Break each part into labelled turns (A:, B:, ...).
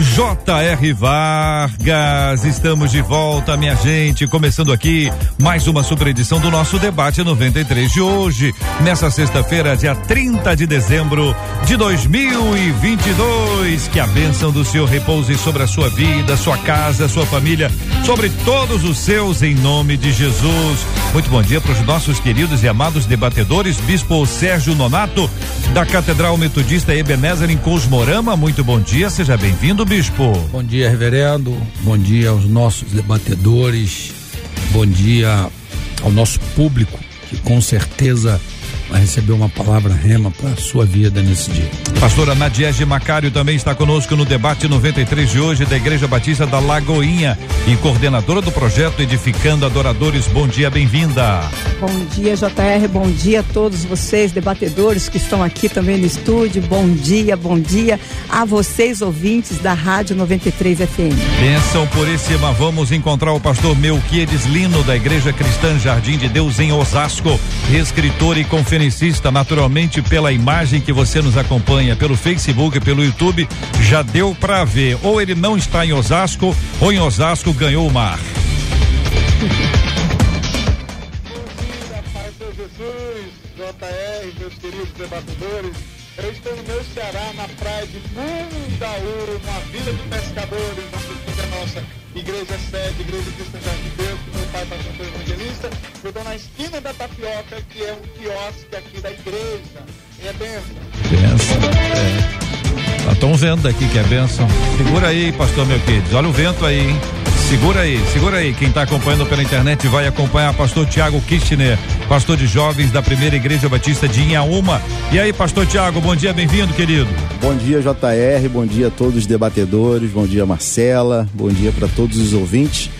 A: J.R. Vargas, estamos de volta, minha gente, começando aqui mais uma super edição do nosso debate 93 de hoje, nessa sexta-feira, dia 30 de dezembro de 2022. Que a bênção do Senhor repouse sobre a sua vida, sua casa, sua família, sobre todos os seus, em nome de Jesus. Muito bom dia para os nossos queridos e amados debatedores, Bispo Sérgio Nonato, da Catedral Metodista Ebenezer em Cosmorama. Muito bom dia, seja bem-vindo, bispo.
B: Bom dia, reverendo. Bom dia aos nossos debatedores. Bom dia ao nosso público, que com certeza vai receber uma palavra rema para a sua vida nesse dia.
A: Pastora Nadiege Macário também está conosco no debate 93 de hoje da Igreja Batista da Lagoinha e coordenadora do projeto Edificando Adoradores. Bom dia, bem-vinda.
C: Bom dia, JR. Bom dia a todos vocês, debatedores que estão aqui também no estúdio. Bom dia, bom dia a vocês, ouvintes da Rádio 93 FM.
A: Benção puríssima. Vamos encontrar o pastor Melquiades Lino, da Igreja Cristã Jardim de Deus em Osasco, escritor e conferencista conferencista, naturalmente pela imagem que você nos acompanha pelo Facebook, pelo YouTube, já deu para ver. Ou ele não está em Osasco, ou em Osasco ganhou o mar.
D: JR, meus queridos debatedores. Eu estou no meu Ceará, na praia de Mundaú, uma vila de pescadores, onde fica a nossa igreja sede, igreja cristã de Deus, que meu pai pastor evangelista. Eu estou na esquina da Tapioca, que é um quiosque aqui da igreja. E é benção.
A: Benção. É. Estão vendo aqui que é benção. Segura aí, pastor meu querido. Olha o vento aí, hein? Segura aí, segura aí. Quem está acompanhando pela internet vai acompanhar pastor Tiago Kirchner, pastor de jovens da primeira igreja batista de Inhaúma. E aí, pastor Tiago, bom dia, bem-vindo, querido.
E: Bom dia, JR, bom dia a todos os debatedores, bom dia, Marcela, bom dia para todos os ouvintes.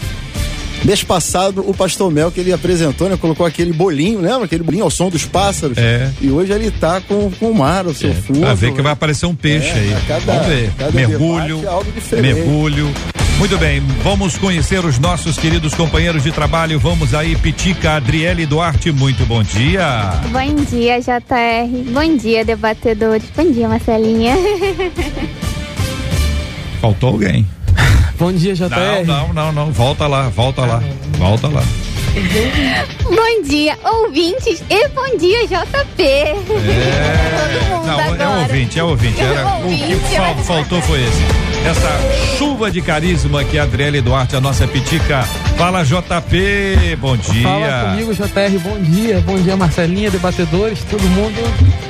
E: Mês passado, o pastor Mel, que ele apresentou, né? Colocou aquele bolinho, lembra? Aquele bolinho ao som dos pássaros.
A: É.
E: E hoje ele tá com, com o mar ao seu
A: É,
E: fundo.
A: Pra ver que vai aparecer um peixe
E: É,
A: aí.
E: cada-
A: Vamos ver.
E: cada
A: Mergulho,
E: é algo diferente.
A: mergulho. Muito bem, vamos conhecer os nossos queridos companheiros de trabalho. Vamos aí, Pitica Adriele Duarte, muito bom dia.
F: Bom dia, JR. Bom dia, debatedores. Bom dia, Marcelinha.
A: Faltou alguém.
G: Bom dia, JR.
A: Não, não, não, não. Volta lá, volta lá, volta lá.
F: bom dia, ouvintes. E bom dia, JP.
A: É,
F: Todo mundo
A: não, é
F: agora.
A: ouvinte, é ouvinte. Era, o que
F: Ouvinte,
A: fal- faltou foi esse. Essa chuva de carisma que a Adriele Duarte, a nossa Pitica. Fala, JP, bom dia.
G: Fala comigo, JR. Bom dia. Bom dia, Marcelinha, debatedores, todo mundo.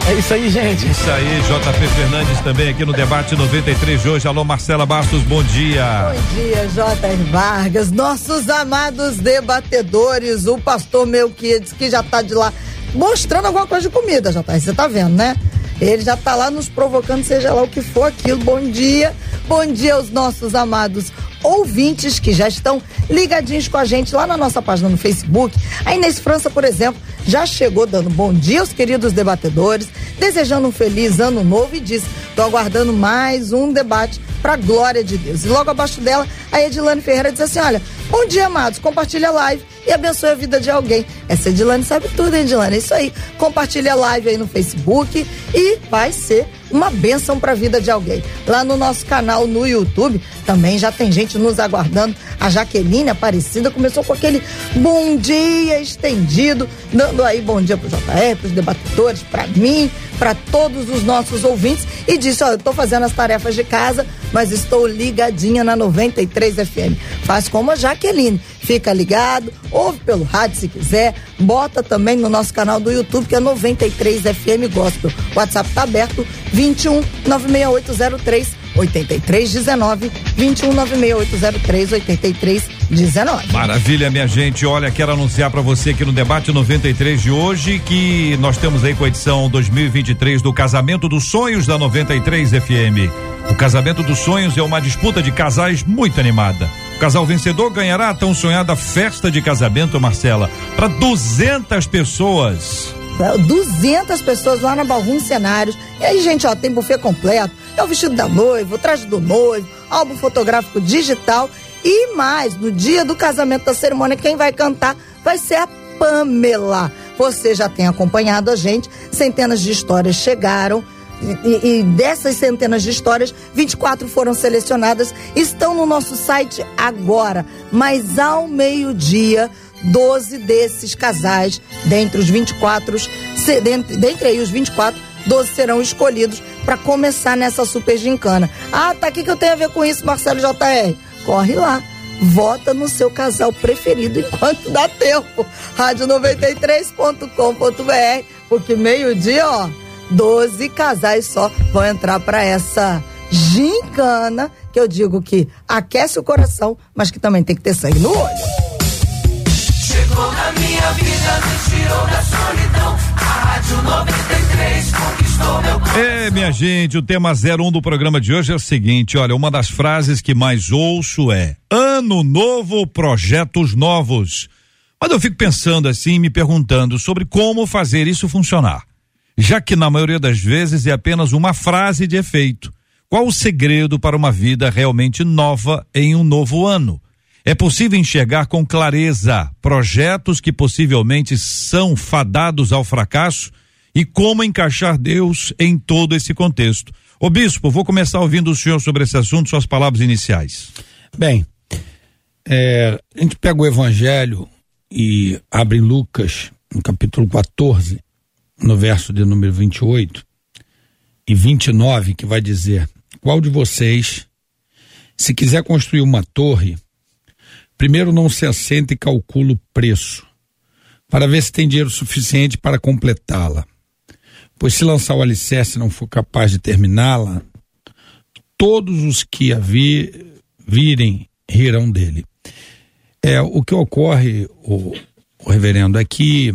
G: É isso aí, gente.
A: Isso aí, JP Fernandes também aqui no debate 93 de hoje. Alô, Marcela Bastos, bom dia.
C: Bom dia, J.R. Vargas, nossos amados debatedores, o pastor Melquiades, que já tá de lá mostrando alguma coisa de comida, J.R. Você tá vendo, né? Ele já tá lá nos provocando, seja lá o que for aquilo. Bom dia, bom dia aos nossos amados ouvintes que já estão ligadinhos com a gente lá na nossa página no Facebook. A Inês França, por exemplo, já chegou dando bom dia aos queridos debatedores, desejando um feliz ano novo e disse: tô aguardando mais um debate para glória de Deus. E logo abaixo dela, a Edilane Ferreira diz assim: olha, bom dia, amados, compartilha a live e abençoe a vida de alguém. Essa Edilane sabe tudo, hein, Edilane? É isso aí. Compartilha a live aí no Facebook e vai ser uma bênção para a vida de alguém. Lá no nosso canal no YouTube também já tem gente nos aguardando. A Jaqueline Aparecida começou com aquele bom dia estendido, dando aí bom dia pro JR, pros debatedores, para mim, para todos os nossos ouvintes e disse: Olha, eu tô fazendo as tarefas de casa, mas estou ligadinha na 93 FM. Faz como a Jaqueline. Fica ligado, ouve pelo rádio se quiser, bota também no nosso canal do YouTube, que é 93 FM Gospel. WhatsApp tá aberto, 21 96803 8319 2196 8319.
A: Maravilha, minha gente. Olha, quero anunciar para você aqui no debate 93 de hoje que nós temos aí com a edição 2023 do Casamento dos Sonhos da 93 FM. O Casamento dos Sonhos é uma disputa de casais muito animada. O casal vencedor ganhará a tão sonhada festa de casamento, Marcela, para 200 pessoas.
C: 200 pessoas lá na Balrum Cenários. E aí, gente, ó, tem buffet completo, é o vestido da noiva, o traje do noivo, álbum fotográfico digital e mais, no dia do casamento da cerimônia, quem vai cantar vai ser a Pamela. Você já tem acompanhado a gente, centenas de histórias chegaram. E, e, dessas centenas de histórias, 24 foram selecionadas, estão no nosso site agora. Mas ao meio-dia, 12 desses casais, dentre os 24, dentre, dentre aí os 24, 12 serão escolhidos para começar nessa super gincana. Ah, tá aqui que eu tenho a ver com isso, Marcelo JR. Corre lá. Vota no seu casal preferido enquanto dá tempo. Rádio93.com.br, porque meio-dia, ó, 12 casais só vão entrar para essa gincana, que eu digo que aquece o coração, mas que também tem que ter sangue no olho.
H: Chegou na minha vida, me tirou da solidão. A Rádio 93 conquistou meu coração.
A: É, minha gente, o tema 01 do programa de hoje é o seguinte: olha, uma das frases que mais ouço é: Ano novo, projetos novos. Mas eu fico pensando assim, me perguntando sobre como fazer isso funcionar. Já que na maioria das vezes é apenas uma frase de efeito. Qual o segredo para uma vida realmente nova em um novo ano? É possível enxergar com clareza projetos que possivelmente são fadados ao fracasso e como encaixar Deus em todo esse contexto. Ô bispo, vou começar ouvindo o senhor sobre esse assunto, suas palavras iniciais.
B: Bem, é, a gente pega o evangelho e abre Lucas, no capítulo 14, no verso de número 28 e 29, que vai dizer: Qual de vocês, se quiser construir uma torre, Primeiro, não se assenta e calcula o preço, para ver se tem dinheiro suficiente para completá-la. Pois se lançar o alicerce e não for capaz de terminá-la, todos os que a vi, virem rirão dele. É, o que ocorre, o, o reverendo, é que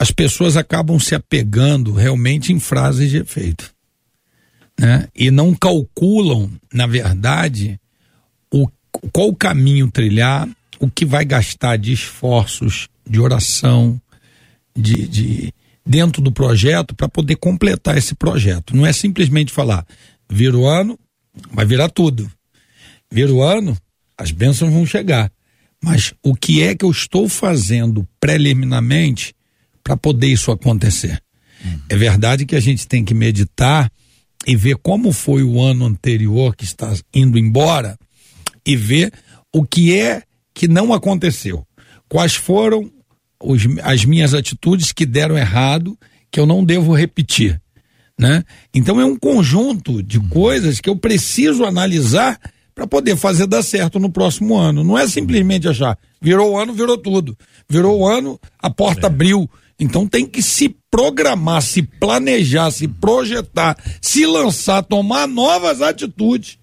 B: as pessoas acabam se apegando realmente em frases de efeito. Né? E não calculam, na verdade, o qual o caminho trilhar, o que vai gastar de esforços, de oração, de, de dentro do projeto para poder completar esse projeto. Não é simplesmente falar, vira o ano, vai virar tudo. Vira o ano, as bênçãos vão chegar. Mas o que é que eu estou fazendo preliminarmente para poder isso acontecer? Uhum. É verdade que a gente tem que meditar e ver como foi o ano anterior que está indo embora e ver o que é que não aconteceu. Quais foram os, as minhas atitudes que deram errado, que eu não devo repetir. Né? Então é um conjunto de coisas que eu preciso analisar para poder fazer dar certo no próximo ano. Não é simplesmente achar, virou o ano, virou tudo. Virou o ano, a porta é. abriu. Então tem que se programar, se planejar, se projetar, se lançar, tomar novas atitudes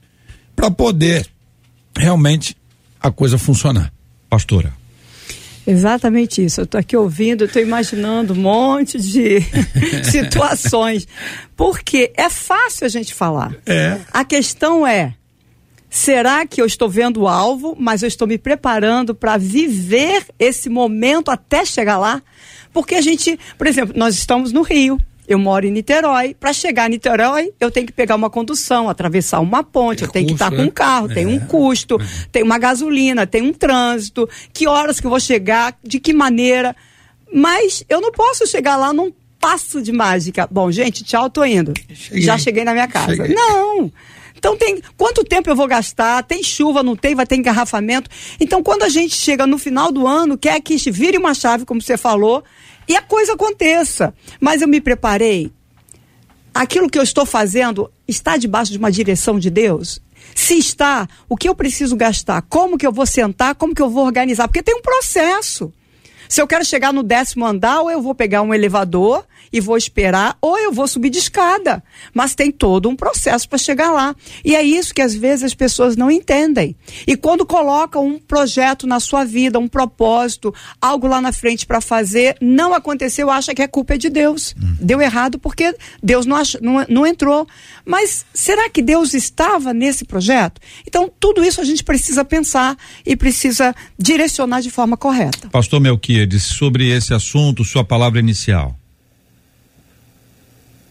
B: para poder realmente a coisa funcionar. Pastora.
I: Exatamente isso. Eu estou aqui ouvindo, estou imaginando um monte de situações. Porque é fácil a gente falar.
B: É.
I: A questão é: será que eu estou vendo o alvo, mas eu estou me preparando para viver esse momento até chegar lá? Porque a gente, por exemplo, nós estamos no Rio. Eu moro em Niterói. Para chegar em Niterói, eu tenho que pegar uma condução, atravessar uma ponte, é eu tenho que estar né? com um carro, é. tem um custo, é. tem uma gasolina, tem um trânsito. Que horas que eu vou chegar? De que maneira? Mas eu não posso chegar lá num passo de mágica. Bom, gente, tchau, tô indo. Cheguei. Já cheguei na minha casa. Cheguei. Não. Então tem quanto tempo eu vou gastar? Tem chuva, não tem, vai ter engarrafamento. Então quando a gente chega no final do ano, quer que vire uma chave, como você falou, e a coisa aconteça. Mas eu me preparei. Aquilo que eu estou fazendo está debaixo de uma direção de Deus? Se está, o que eu preciso gastar? Como que eu vou sentar? Como que eu vou organizar? Porque tem um processo. Se eu quero chegar no décimo andar, ou eu vou pegar um elevador e vou esperar, ou eu vou subir de escada. Mas tem todo um processo para chegar lá. E é isso que às vezes as pessoas não entendem. E quando colocam um projeto na sua vida, um propósito, algo lá na frente para fazer, não aconteceu, acha que a culpa é de Deus. Deu errado porque Deus não, ach, não, não entrou. Mas será que Deus estava nesse projeto? Então, tudo isso a gente precisa pensar e precisa direcionar de forma correta.
A: Pastor Melquiades, sobre esse assunto, sua palavra inicial.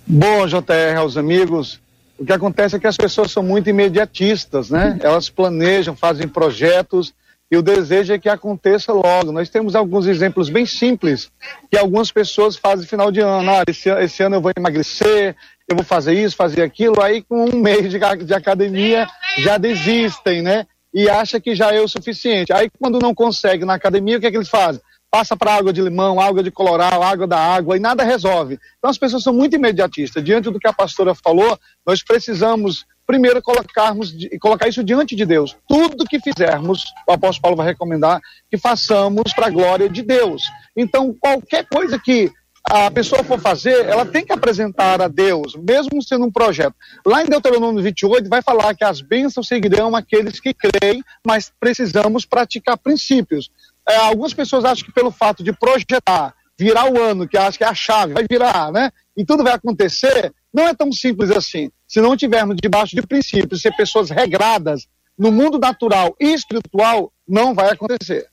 D: Bom, JR, aos amigos, o que acontece é que as pessoas são muito imediatistas, né? Elas planejam, fazem projetos e o desejo é que aconteça logo. Nós temos alguns exemplos bem simples que algumas pessoas fazem final de ano. Ah, esse, esse ano eu vou emagrecer, eu vou fazer isso, fazer aquilo. Aí, com um mês de, de academia, já desistem, né? E acha que já é o suficiente. Aí, quando não consegue na academia, o que é que eles fazem? Passa para água de limão, água de coloral, água da água e nada resolve. Então, as pessoas são muito imediatistas. Diante do que a pastora falou, nós precisamos primeiro colocarmos e colocar isso diante de Deus. Tudo que fizermos, o apóstolo Paulo vai recomendar que façamos para a glória de Deus. Então, qualquer coisa que a pessoa for fazer, ela tem que apresentar a Deus, mesmo sendo um projeto. Lá em Deuteronômio 28 vai falar que as bênçãos seguirão aqueles que creem, mas precisamos praticar princípios. É, algumas pessoas acham que pelo fato de projetar, virar o ano, que acho que é a chave, vai virar, né? E tudo vai acontecer, não é tão simples assim. Se não tivermos debaixo de princípios, ser pessoas regradas no mundo natural e espiritual, não vai acontecer.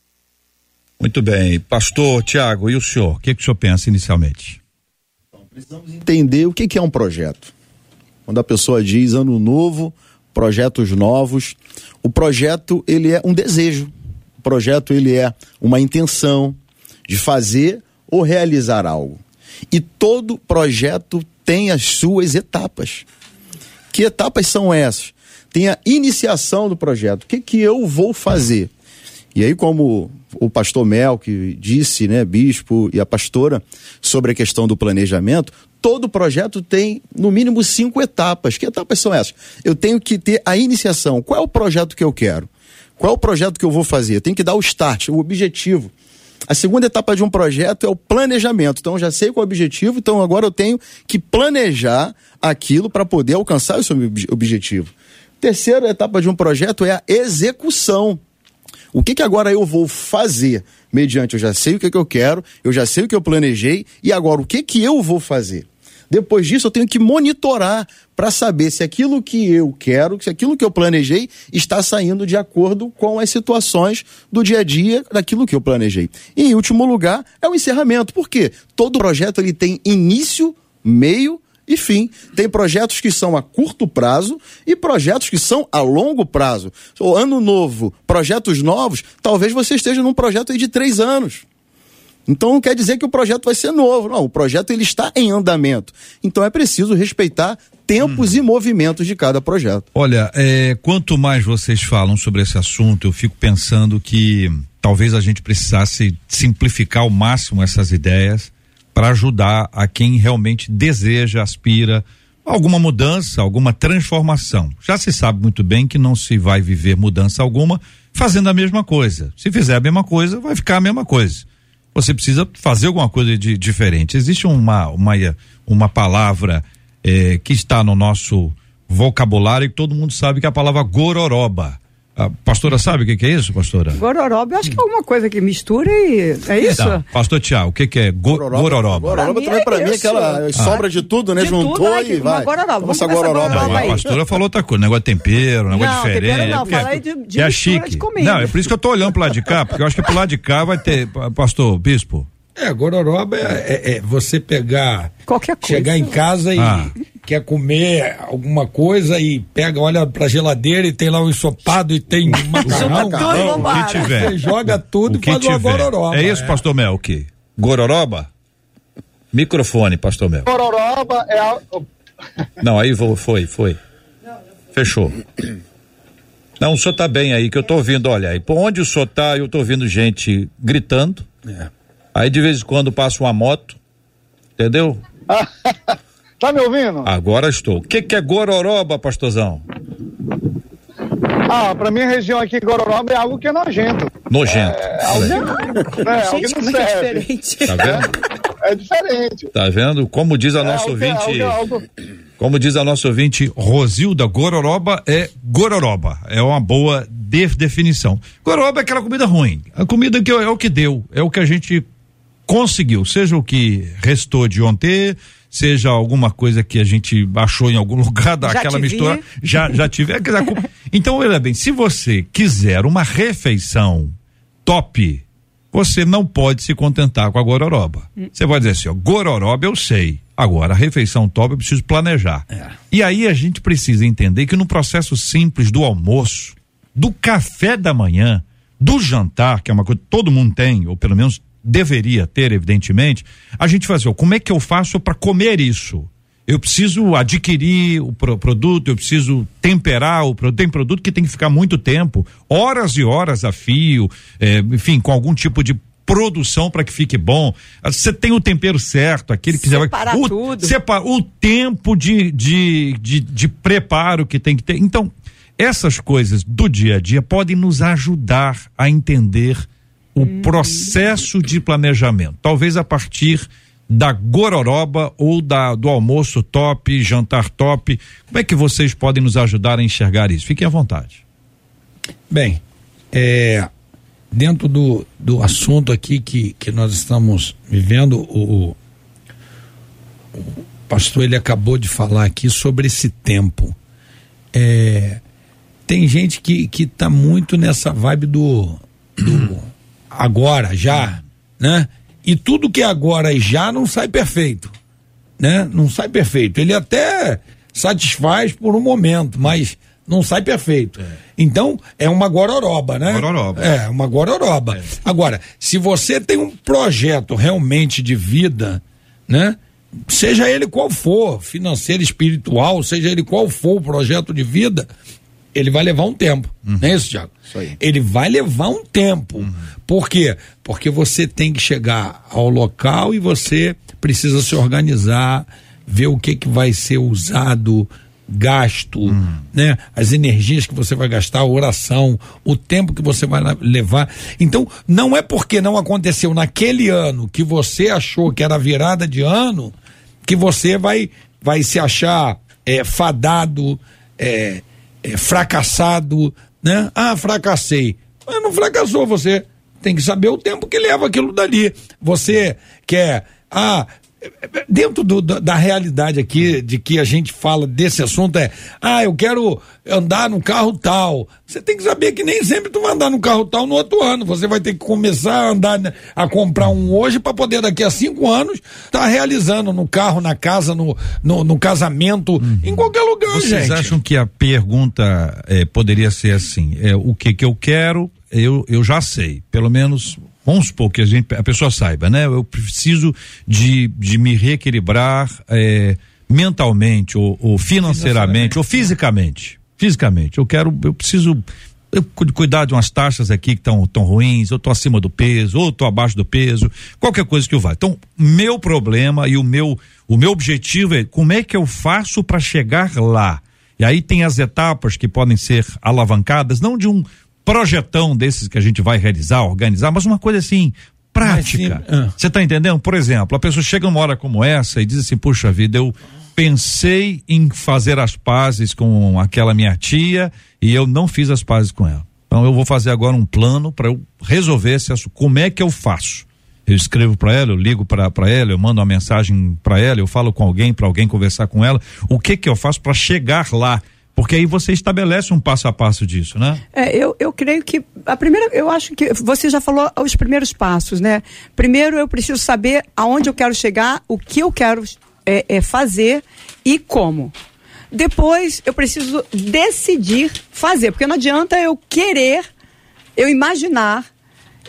A: Muito bem. Pastor Tiago, e o senhor? O que, que o senhor pensa inicialmente?
E: Entender o que, que é um projeto. Quando a pessoa diz ano novo, projetos novos, o projeto ele é um desejo. Projeto ele é uma intenção de fazer ou realizar algo. E todo projeto tem as suas etapas. Que etapas são essas? Tem a iniciação do projeto. O que, que eu vou fazer? E aí, como o pastor Mel, que disse, né, bispo e a pastora, sobre a questão do planejamento, todo projeto tem, no mínimo, cinco etapas. Que etapas são essas? Eu tenho que ter a iniciação. Qual é o projeto que eu quero? Qual é o projeto que eu vou fazer? Eu tenho que dar o start, o objetivo. A segunda etapa de um projeto é o planejamento. Então, eu já sei qual é o objetivo, então agora eu tenho que planejar aquilo para poder alcançar esse objetivo. Terceira etapa de um projeto é a execução. O que, que agora eu vou fazer? Mediante, eu já sei o que, que eu quero, eu já sei o que eu planejei, e agora o que, que eu vou fazer? Depois disso, eu tenho que monitorar para saber se aquilo que eu quero, se aquilo que eu planejei está saindo de acordo com as situações do dia a dia daquilo que eu planejei. E em último lugar, é o encerramento. Por quê? Todo projeto ele tem início, meio e fim. Tem projetos que são a curto prazo e projetos que são a longo prazo. O ano novo, projetos novos, talvez você esteja num projeto aí de três anos. Então não quer dizer que o projeto vai ser novo, não. O projeto ele está em andamento. Então é preciso respeitar tempos hum. e movimentos de cada projeto.
A: Olha, é, quanto mais vocês falam sobre esse assunto, eu fico pensando que talvez a gente precisasse simplificar ao máximo essas ideias para ajudar a quem realmente deseja, aspira alguma mudança, alguma transformação. Já se sabe muito bem que não se vai viver mudança alguma fazendo a mesma coisa. Se fizer a mesma coisa, vai ficar a mesma coisa. Você precisa fazer alguma coisa de diferente. Existe uma uma uma palavra eh, que está no nosso vocabulário e todo mundo sabe que é a palavra gororoba. A pastora sabe o que, que, é isso, pastora?
I: Gororoba, eu acho que é alguma coisa que mistura e. É isso? Tá.
A: Pastor Tiago, o que, que é go gororoba? Gororoba,
E: gororoba também é pra mim é aquela ah. sobra de tudo, né? De Juntou tudo, e vai.
I: Gororoba.
E: Essa gororoba
A: aí. A pastora falou outra coisa, negócio de tempero, negócio não, diferente. Tempero não,
I: fala aí de, de
A: é chique. De não, é por isso que eu tô olhando pro lado de cá, porque eu acho que pro lado de cá vai ter, pastor, bispo.
B: É, gororoba é, é, é você pegar.
I: Qualquer coisa.
B: Chegar em casa e. Ah quer comer alguma coisa e pega, olha pra geladeira e tem lá um ensopado e tem macarrão,
A: macarrão o que tiver.
B: Você joga tudo
A: o
B: e faz tiver. uma gororoba.
A: É isso, é. pastor Mel, o que? Gororoba? Microfone, pastor Mel.
D: Gororoba é a...
A: Não, aí vou, foi, foi. Fechou. Não, o senhor tá bem aí, que eu tô ouvindo, olha aí, por onde o senhor tá, eu tô ouvindo gente gritando. É. Aí de vez em quando passa uma moto, entendeu?
D: Tá me ouvindo?
A: Agora estou. O que, que é gororoba, pastorzão?
D: Ah, pra minha região aqui, gororoba é algo que é nojento.
A: Nojento.
D: É, algo, é, algo que não
I: é
D: serve.
I: É diferente.
A: Tá vendo?
D: é diferente.
A: Tá vendo? Como diz a
D: É
A: nossa
D: algo-
A: ouvinte.
D: algo- algo-
A: Como diz a nossa ouvinte Rosilda, gororoba é gororoba. É uma boa de- definição. Gororoba é aquela comida ruim. A comida que é o que deu, é o que a gente conseguiu. Seja o que restou de ontem, seja alguma coisa que a gente achou em algum lugar daquela
I: vi.
A: mistura. Já, já tive. é Então, olha bem, se você quiser uma refeição top, você não pode se contentar com a gororoba. Você pode dizer assim, ó, gororoba eu sei. Agora, a refeição top eu preciso planejar. E aí a gente precisa entender que no processo simples do almoço, do café da manhã, do jantar, que é uma coisa que todo mundo tem, ou pelo menos deveria ter, evidentemente, a gente fazer, ó, como é que eu faço para comer isso? Eu preciso adquirir o pro- produto, eu preciso temperar o produto. Tem produto que tem que ficar muito tempo, horas e horas a fio, eh, enfim, com algum tipo de produção para que fique bom. Você tem o tempero certo, aquele que você vai.
I: Separar
A: o,
I: tudo.
A: sepa- o tempo de, de, de, de preparo que tem que ter. Então, essas coisas do dia a dia podem nos ajudar a entender o processo de planejamento. Talvez a partir da gororoba ou da do almoço top, jantar top. Como é que vocês podem nos ajudar a enxergar isso? Fiquem à vontade.
B: Bem, é, dentro do, do assunto aqui que, que nós estamos vivendo, o, o pastor ele acabou de falar aqui sobre esse tempo. É, tem gente que, que tá muito nessa vibe do, do agora, já, né? E tudo que é agora e já não sai perfeito, né? Não sai perfeito. Ele até satisfaz por um momento, mas não sai perfeito. Então, é uma gororoba, né?
A: Gororoba.
B: É, uma gororoba. Agora, se você tem um projeto realmente de vida, né? Seja ele qual for, financeiro, espiritual, seja ele qual for o projeto de vida, ele vai levar um tempo. Não é isso, Tiago? Ele vai levar um tempo. Por quê? Porque você tem que chegar ao local e você precisa se organizar, ver o que, que vai ser usado, gasto, né? As energias que você vai gastar, a oração, o tempo que você vai levar. Então, não é porque não aconteceu naquele ano que você achou que era virada de ano que você vai vai se achar é, fadado, é, é, fracassado, né? Ah, fracassei. Mas não fracassou, você tem que saber o tempo que leva aquilo dali. Você quer, ah, dentro do- da, da realidade aqui de que a gente fala desse assunto é, ah, eu quero andar no carro tal. Você tem que saber que nem sempre tu vai andar no carro tal no outro ano. Você vai ter que começar a andar né, a comprar um hoje para poder daqui a cinco anos estar tá realizando no carro, na casa, no, no, no casamento, em qualquer lugar,
A: Vocês
B: gente.
A: acham que a pergunta eh, poderia ser assim? É, o que que eu quero, eu, eu já sei. Pelo menos, vamos supor que a, gente, a pessoa saiba, né? Eu preciso de, de me reequilibrar eh, mentalmente, ou, ou financeiramente, ou fisicamente. Fisicamente. Eu quero, eu preciso eu cu- cuidar de umas taxas aqui que estão tão ruins, eu tô acima do peso, ou tô abaixo do peso, qualquer coisa que eu vá. Então, meu problema e o meu o meu objetivo é como é que eu faço para chegar lá. E aí tem as etapas que podem ser alavancadas, não de um projetão desses que a gente vai realizar, organizar, mas uma coisa assim prática.
B: ah.
A: Você está entendendo? Por exemplo, a pessoa chega numa hora como essa e diz assim: puxa vida, eu pensei em fazer as pazes com aquela minha tia e eu não fiz as pazes com ela. Então eu vou fazer agora um plano para eu resolver esse assunto. Como é que eu faço? Eu escrevo para ela, eu ligo para ela, eu mando uma mensagem para ela, eu falo com alguém para alguém conversar com ela. O que que eu faço para chegar lá? Porque aí você estabelece um passo a passo disso, né?
I: É, eu, eu creio que a primeira, eu acho que você já falou os primeiros passos, né? Primeiro eu preciso saber aonde eu quero chegar, o que eu quero é, é, fazer e como. Depois eu preciso decidir fazer, porque não adianta eu querer, eu imaginar,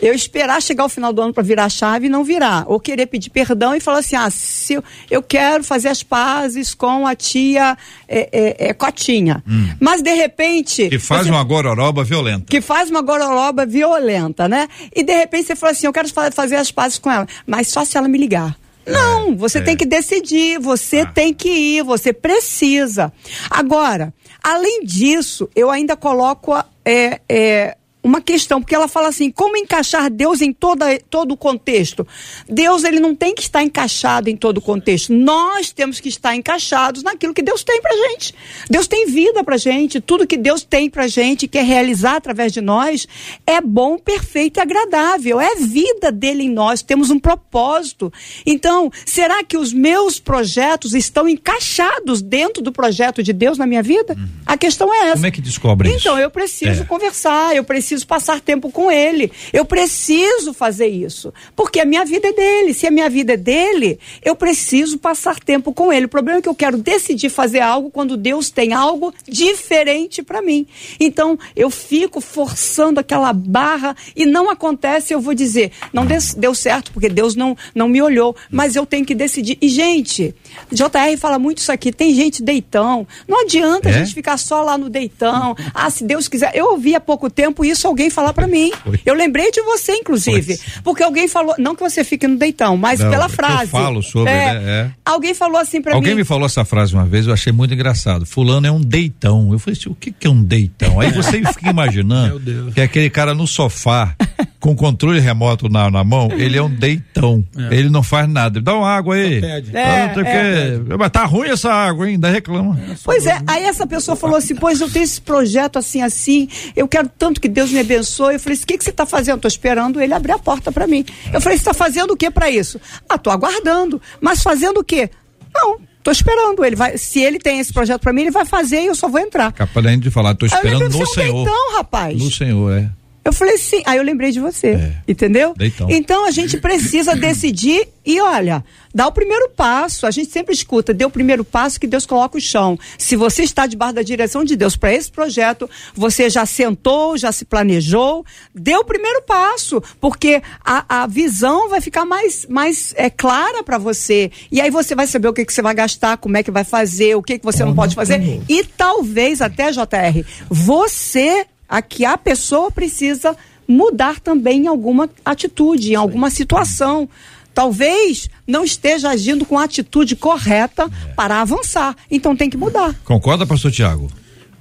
I: eu esperar chegar ao final do ano para virar a chave e não virar. Ou querer pedir perdão e falar assim: ah, se eu, eu quero fazer as pazes com a tia é, é, é, Cotinha. Mas de repente.
A: Que faz
I: você-
A: uma gororoba violenta.
I: que faz uma gororoba violenta, né? E de repente você fala assim, eu quero fa- fazer as pazes com ela, mas só se ela me ligar. Não, você
A: é.
I: tem que decidir, você tem que ir, você precisa. Agora, além disso, eu ainda coloco a- é, é, uma questão, porque ela fala assim: como encaixar Deus em toda, todo o contexto? Deus, ele não tem que estar encaixado em todo o contexto. Nós temos que estar encaixados naquilo que Deus tem pra gente. Deus tem vida pra gente, tudo que Deus tem pra gente, quer realizar através de nós, é bom, perfeito e agradável. É vida dele em nós, temos um propósito. Então, será que os meus projetos estão encaixados dentro do projeto de Deus na minha vida? A questão é essa.
A: Como é que descobre isso?
I: Então, eu preciso
A: É.
I: conversar, eu preciso passar tempo com ele. Eu preciso fazer isso. Porque a minha vida é dele. Se a minha vida é dele, eu preciso passar tempo com ele. O problema é que eu quero decidir fazer algo quando Deus tem algo diferente para mim. Então, eu fico forçando aquela barra e não acontece, eu vou dizer, não deu, deu certo, porque Deus não, não me olhou, mas eu tenho que decidir. E, gente, JR fala muito isso aqui, tem gente deitão. Não adianta
A: É?
I: a gente ficar só lá no deitão. Ah, se Deus quiser. Eu ouvi há pouco tempo isso alguém falar para mim.
A: Foi.
I: Eu lembrei de você, inclusive. Porque alguém falou, não que você fique no deitão, mas
A: Não,
I: pela
A: é que eu
I: frase.
A: falo sobre, né? É.
I: Alguém falou assim para mim.
A: Alguém me falou essa frase uma vez, eu achei muito engraçado. Fulano é um deitão. Eu falei assim, o que, que é um deitão? Aí você fica imaginando que é aquele cara no sofá, com controle remoto na, na mão, ele é um deitão. Ele não faz nada. Dá uma água aí.
B: pede.
A: Ah, o quê. Mas tá ruim essa água, hein? Ainda reclama.
I: Pois é, aí essa pessoa falou assim: Pois eu tenho esse projeto assim, assim, eu quero tanto que Deus me abençoe. Eu falei: O que, que você está fazendo? Tô esperando ele abrir a porta para mim. Eu falei: Você está fazendo o que para isso? Ah, tô aguardando. Mas fazendo o quê? Não, tô esperando. Ele vai, se ele tem esse projeto para mim, ele vai fazer e eu só vou entrar.
A: Capaz de falar, tô esperando no
I: um
A: Senhor.
I: deitão, rapaz.
A: No Senhor, é.
I: Eu falei sim, aí eu lembrei de você,
A: É.
I: entendeu?
A: Deitão.
I: Então a gente precisa decidir e olha, dá o primeiro passo. A gente sempre escuta, dê o primeiro passo que Deus coloca o chão. Se você está debaixo da direção de Deus para esse projeto, você já sentou, já se planejou, dê o primeiro passo, porque a, a visão vai ficar mais, mais é, clara para você. E aí você vai saber o que, que você vai gastar, como é que vai fazer, o que, que você não pode fazer. E talvez até, JR, você aqui a pessoa precisa mudar também em alguma atitude, em alguma situação. Talvez não esteja agindo com a atitude correta para avançar. Então tem que mudar.
A: Concorda, pastor Tiago?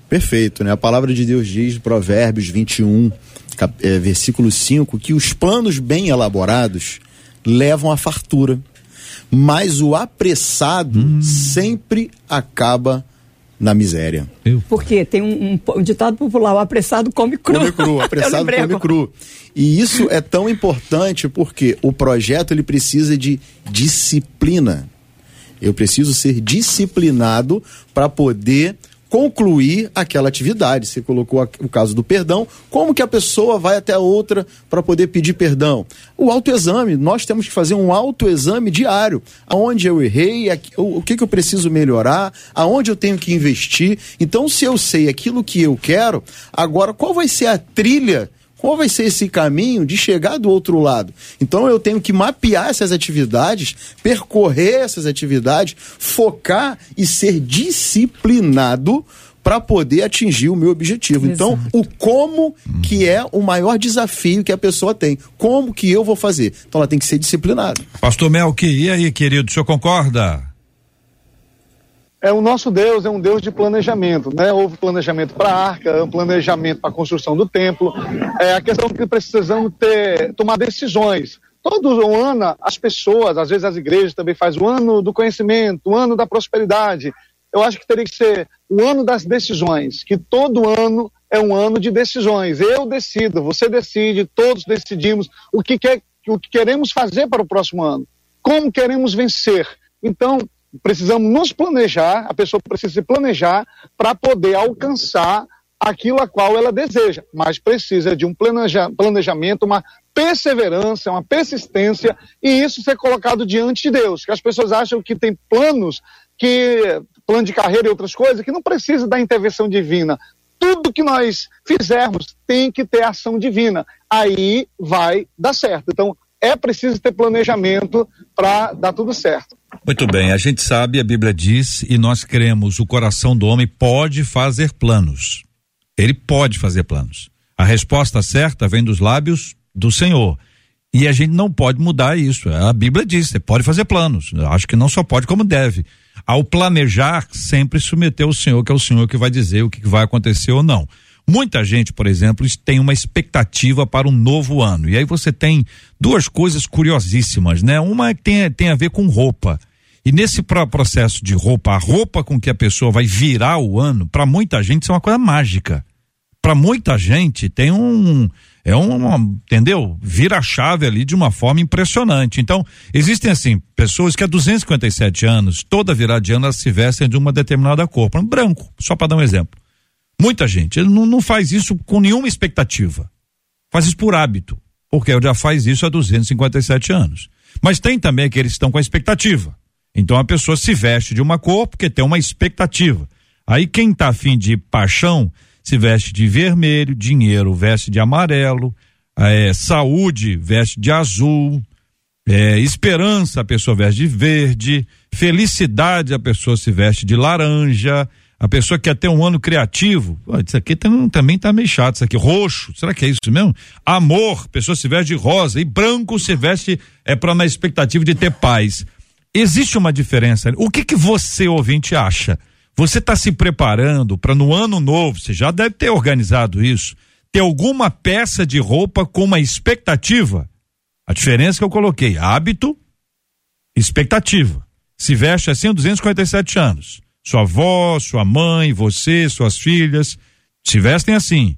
E: Perfeito, né? A palavra de Deus diz, Provérbios 21, cap- eh, versículo 5, que os planos bem elaborados levam à fartura, mas o apressado sempre acaba na miséria.
I: Porque tem um, um- um ditado popular, o apressado come cru.
E: Come cru,
I: Eu
E: apressado come cru. E isso é tão importante porque o projeto ele precisa de disciplina. Eu preciso ser disciplinado para poder concluir aquela atividade. Você colocou o caso do perdão. Como que a pessoa vai até outra para poder pedir perdão? O autoexame. Nós temos que fazer um autoexame diário. Aonde eu errei, o que, que eu preciso melhorar, aonde eu tenho que investir. Então, se eu sei aquilo que eu quero, agora qual vai ser a trilha qual vai ser esse caminho de chegar do outro lado? Então eu tenho que mapear essas atividades, percorrer essas atividades, focar e ser disciplinado para poder atingir o meu objetivo. Então, o como que é o maior desafio que a pessoa tem. Como que eu vou fazer? Então ela tem que ser disciplinada.
A: Pastor Melqui, e aí, querido, o senhor concorda?
D: É o nosso Deus é um Deus de planejamento, né? Houve planejamento para a arca, um planejamento para a construção do templo. É a questão que precisamos ter tomar decisões. Todo ano as pessoas, às vezes as igrejas também fazem o ano do conhecimento, o ano da prosperidade. Eu acho que teria que ser o ano das decisões, que todo ano é um ano de decisões. Eu decido, você decide, todos decidimos o que, quer, o que queremos fazer para o próximo ano, como queremos vencer. Então, precisamos nos planejar, a pessoa precisa se planejar para poder alcançar aquilo a qual ela deseja, mas precisa de um planeja- planejamento, uma perseverança, uma persistência e isso ser colocado diante de Deus. Que as pessoas acham que tem planos, que plano de carreira e outras coisas, que não precisa da intervenção divina. Tudo que nós fizermos tem que ter ação divina. Aí vai dar certo. Então é preciso ter planejamento para dar tudo certo.
A: Muito bem, a gente sabe, a Bíblia diz, e nós cremos, o coração do homem pode fazer planos. Ele pode fazer planos. A resposta certa vem dos lábios do Senhor. E a gente não pode mudar isso. A Bíblia diz, você pode fazer planos. Eu acho que não só pode, como deve. Ao planejar, sempre submeter o Senhor, que é o Senhor que vai dizer o que vai acontecer ou não. Muita gente, por exemplo, tem uma expectativa para um novo ano. E aí você tem duas coisas curiosíssimas, né? Uma é tem, tem a ver com roupa. E nesse pro- processo de roupa, a roupa com que a pessoa vai virar o ano, para muita gente isso é uma coisa mágica. Para muita gente tem um é uma, entendeu? Vira a chave ali de uma forma impressionante. Então, existem assim, pessoas que há 257 anos, toda virada de ano elas se vestem de uma determinada cor, exemplo, branco, só para dar um exemplo. Muita gente não, não faz isso com nenhuma expectativa. Faz isso por hábito, porque já faz isso há 257 anos. Mas tem também aqueles que estão com a expectativa. Então a pessoa se veste de uma cor porque tem uma expectativa. Aí quem tá afim de paixão se veste de vermelho, dinheiro veste de amarelo, é, saúde veste de azul, é, esperança a pessoa veste de verde, felicidade a pessoa se veste de laranja, a pessoa quer ter um ano criativo, pô, isso aqui tam- também tá meio chato, isso aqui, roxo, será que é isso mesmo? Amor, pessoa se veste de rosa e branco se veste é para na expectativa de ter paz. Existe uma diferença. O que que você ouvinte acha? Você está se preparando para no ano novo, você já deve ter organizado isso, ter alguma peça de roupa com uma expectativa? A diferença que eu coloquei, hábito, expectativa. Se veste assim há 257 anos. Sua avó, sua mãe, você, suas filhas, se vestem assim.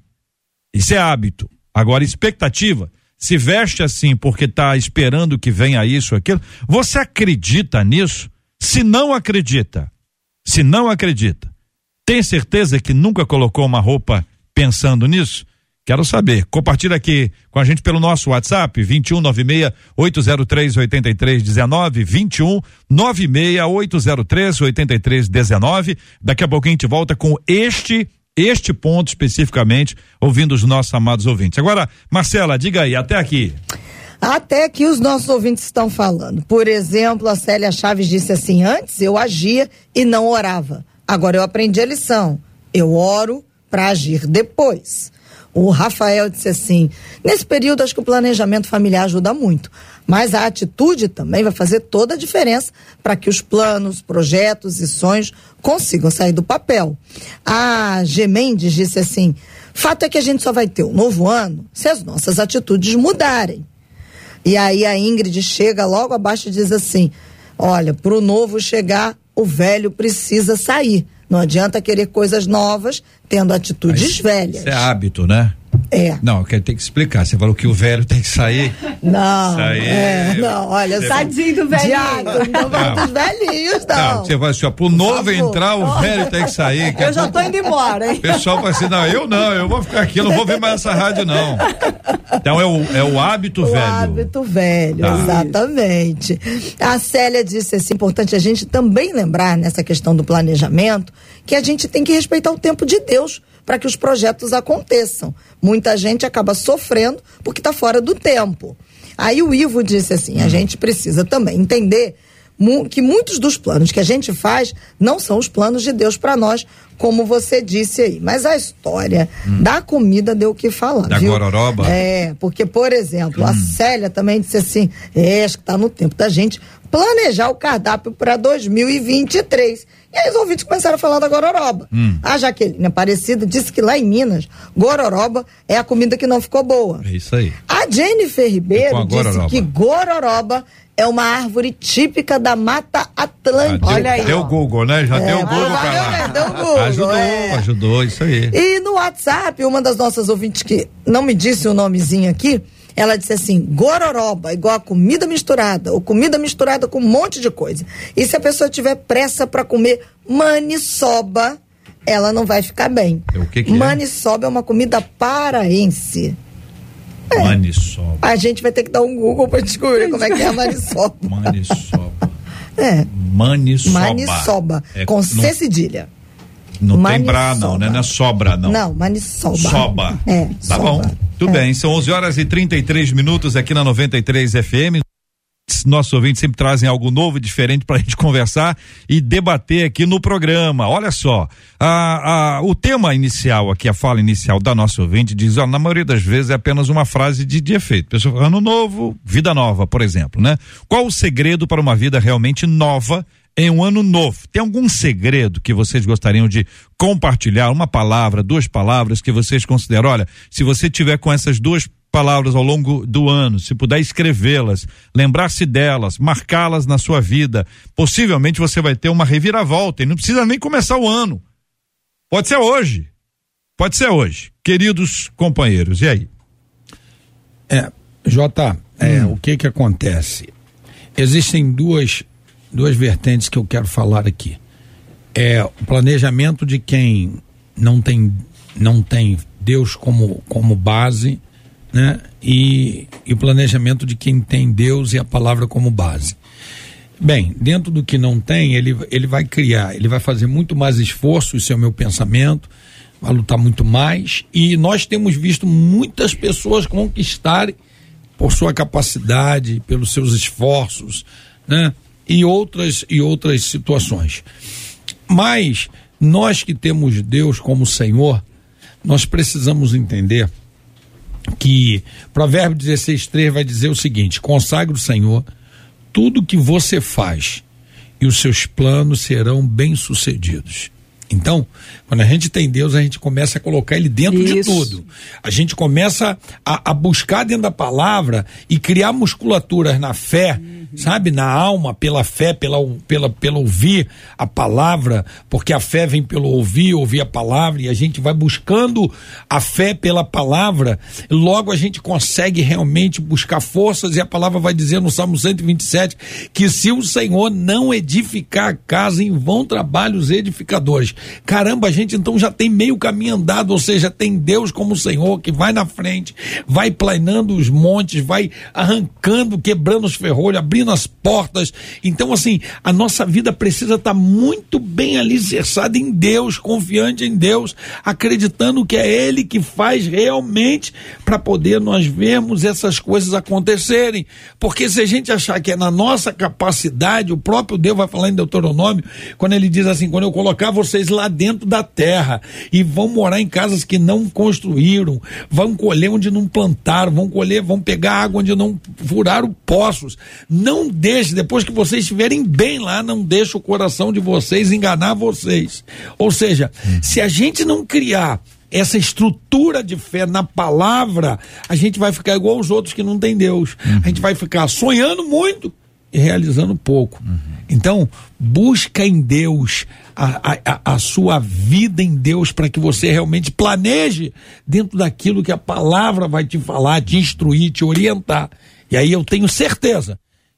A: Isso é hábito. Agora, expectativa, se veste assim porque está esperando que venha isso, aquilo. Você acredita nisso? Se não acredita, se não acredita, tem certeza que nunca colocou uma roupa pensando nisso? Quero saber. Compartilha aqui com a gente pelo nosso WhatsApp, 2196 803 8319, 21 96 803 8319. Daqui a pouquinho a gente volta com este este ponto especificamente, ouvindo os nossos amados ouvintes. Agora, Marcela, diga aí, até aqui.
C: Até que os nossos ouvintes estão falando. Por exemplo, a Célia Chaves disse assim: antes eu agia e não orava. Agora eu aprendi a lição. Eu oro para agir depois. O Rafael disse assim: nesse período acho que o planejamento familiar ajuda muito, mas a atitude também vai fazer toda a diferença para que os planos, projetos e sonhos consigam sair do papel. A G. Mendes disse assim: fato é que a gente só vai ter um novo ano se as nossas atitudes mudarem. E aí a Ingrid chega logo abaixo e diz assim: olha, para o novo chegar, o velho precisa sair. Não adianta querer coisas novas tendo atitudes velhas.
A: Isso é hábito, né?
C: É.
A: Não, quer ter que explicar. Você falou que o velho tem que sair.
C: Não,
A: aí
C: é,
A: é-
C: não, olha,
A: é-
I: Tadinho do velhinho.
C: Diago, não vai dos velhinhos,
A: Não,
C: não.
A: você vai assim, ó, pro novo entrar, o velho tem que sair. A
I: Eu já
A: pouco
I: tô indo embora, hein?
A: O pessoal vai assim, não, eu não, eu vou ficar aqui, eu não vou ver mais essa rádio, não. Então é o, é o hábito
C: O
A: velho.
C: hábito velho,
A: Tá.
C: exatamente. A Célia disse assim, importante a gente também lembrar nessa questão do planejamento que a gente tem que respeitar o tempo de Deus para que os projetos aconteçam. Muita gente acaba sofrendo porque está fora do tempo. Aí o Ivo disse assim, a gente precisa também entender que muitos dos planos que a gente faz não são os planos de Deus para nós, como você disse aí. Mas a história da comida deu o que falar.
A: Da
C: viu?
A: gororoba?
C: É, porque, por exemplo, a Célia também disse assim: é, acho que está no tempo da gente planejar o cardápio para 2023. E aí os ouvintes começaram a falar da gororoba.
A: Hum.
C: A Jaqueline Aparecida disse que lá em Minas, gororoba é a comida que não ficou boa.
A: É isso aí.
C: A Jennifer Ribeiro
A: a
C: disse
A: gororoba?
C: que gororoba é uma árvore típica da Mata Atlântica.
A: Ah, deu,
C: Olha aí.
A: Deu
C: ó.
A: Google, né? Já
C: É,
A: deu Google pra lá.
C: deu Google,
A: Ajudou,
C: é.
A: ajudou, isso aí.
C: E no WhatsApp, uma das nossas ouvintes que não me disse o nomezinho aqui, ela disse assim: gororoba, igual a comida misturada, ou comida misturada com um monte de coisa. E se a pessoa tiver pressa para comer maniçoba, ela não vai ficar bem.
A: É o que que é?
C: maniçoba é uma comida paraense. É.
A: Maniçoba,
C: A gente vai ter que dar um Google para descobrir como é que é a maniçoba.
A: maniçoba,
C: É,
A: maniçoba.
C: maniçoba,
A: É,
C: com
A: não,
C: C cedilha.
A: Não tem bra não, né? Não é sobra não.
C: Não, maniçoba.
A: Soba.
C: É,
A: Tá
C: soba.
A: bom. Tudo
C: É.
A: bem, são 11 horas e 33 minutos aqui na 93 FM. Nossos ouvintes sempre trazem algo novo e diferente para a gente conversar e debater aqui no programa. Olha só, a, a- o tema inicial aqui, a fala inicial da nossa ouvinte diz, ó, na maioria das vezes é apenas uma frase de, de efeito. Pessoa, ano novo, vida nova, por exemplo, né? Qual o segredo para uma vida realmente nova em um ano novo. Tem algum segredo que vocês gostariam de compartilhar? Uma palavra, duas palavras que vocês consideram? Olha, se você tiver com essas duas palavras ao longo do ano, se puder escrevê-las, lembrar-se delas, marcá-las na sua vida, possivelmente você vai ter uma reviravolta e não precisa nem começar o ano. Pode ser hoje. Pode ser hoje. Queridos companheiros, e aí?
B: É, Jota, é, o que que acontece? Existem duas, duas vertentes que eu quero falar aqui. É o planejamento de quem não tem, não tem Deus como, como base, né? E, e o planejamento de quem tem Deus e a palavra como base. Bem, dentro do que não tem, ele, ele vai criar, ele vai fazer muito mais esforço, isso é o meu pensamento, vai lutar muito mais. E nós temos visto muitas pessoas conquistarem por sua capacidade, pelos seus esforços, né? E outras e outras situações. Mas nós que temos Deus como Senhor, nós precisamos entender que Provérbio 16:3 vai dizer o seguinte: consagre o Senhor tudo que você faz e os seus planos serão bem-sucedidos. Então, quando a gente tem Deus, a gente começa a colocar Ele dentro de
I: Isso.
B: tudo. A gente começa a, a buscar dentro da palavra e criar musculaturas na fé, sabe? Na alma, pela fé, pela, pela, pela ouvir a palavra, porque a fé vem pelo ouvir, ouvir a palavra, e a gente vai buscando a fé pela palavra, logo a gente consegue realmente buscar forças, e a palavra vai dizer no Salmo 127 que se o Senhor não edificar a casa, em vão trabalham os edificadores. Caramba, a gente então já tem meio caminho andado, ou seja, tem Deus como Senhor que vai na frente, vai planando os montes, vai arrancando, quebrando os ferrolhos, abrindo as portas. Então, assim, a nossa vida precisa estar muito bem alicerçada em Deus, confiante em Deus, acreditando que é Ele que faz realmente para poder nós vermos essas coisas acontecerem. Porque se a gente achar que é na nossa capacidade, o próprio Deus vai falar em Deuteronômio, quando ele diz assim: quando eu colocar vocês lá dentro da terra e vão morar em casas que não construíram, vão colher onde não plantaram, vão colher, vão pegar água onde não furaram poços. Não deixe, depois que vocês estiverem bem lá, não deixe o coração de vocês enganar vocês. Ou seja, se a gente não criar essa estrutura de fé na palavra, a gente vai ficar igual os outros que não tem Deus. A gente vai ficar sonhando muito e realizando pouco. Então, busca em Deus a- a, a sua vida em Deus para que você realmente planeje dentro daquilo que a palavra vai te falar, te instruir, te orientar. E aí eu tenho certeza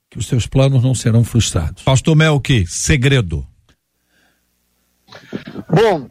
B: que os seus planos não serão frustrados.
A: Pastor Melk, segredo.
D: Bom,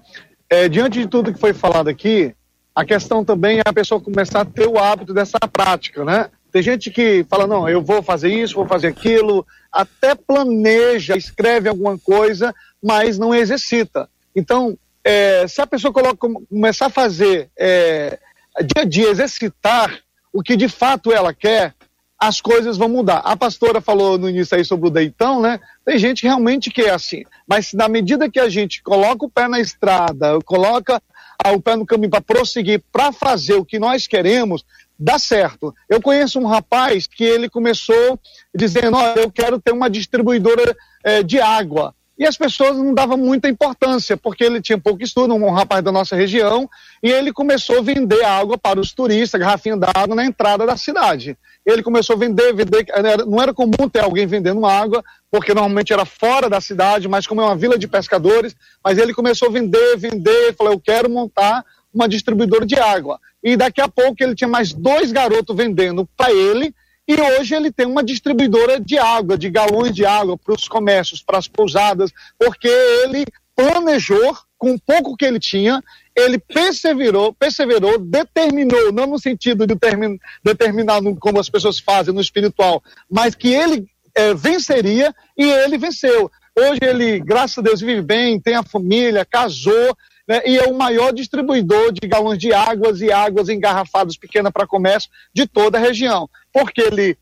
D: é, diante de tudo que foi falado aqui, a questão também é a pessoa começar a ter o hábito dessa prática, né? Tem gente que fala, não, eu vou fazer isso, vou fazer aquilo, até planeja, escreve alguma coisa, mas não exercita. Então, é, se a pessoa coloca, come- começar a fazer é, dia a dia, exercitar o que de fato ela quer, as coisas vão mudar. A pastora falou no início aí sobre o deitão, né? Tem gente que realmente quer assim. Mas na medida que a gente coloca o pé na estrada, coloca ah, o pé no caminho para prosseguir, para fazer o que nós queremos, dá certo. Eu conheço um rapaz que ele começou dizendo, olha, eu quero ter uma distribuidora eh, de água. E as pessoas não davam muita importância, porque ele tinha pouco estudo, um rapaz da nossa região, e ele começou a vender água para os turistas, garrafinha d'água na entrada da cidade. Ele começou a vender, vender, não era comum ter alguém vendendo água, porque normalmente era fora da cidade, mas como é uma vila de pescadores, mas ele começou a vender, vender, falou, eu quero montar uma distribuidora de água. E daqui a pouco ele tinha mais dois garotos vendendo para ele, e hoje ele tem uma distribuidora de água, de galões de água para os comércios, para as pousadas, porque ele planejou com o pouco que ele tinha, ele perseverou, perseverou, determinou, não no sentido de termi- determinar como as pessoas fazem no espiritual, mas que ele eh, venceria e ele venceu. Hoje ele, graças a Deus, vive bem, tem a família, casou, né, e é o maior distribuidor de galões de águas e águas engarrafadas pequenas para comércio de toda a região. Porque ele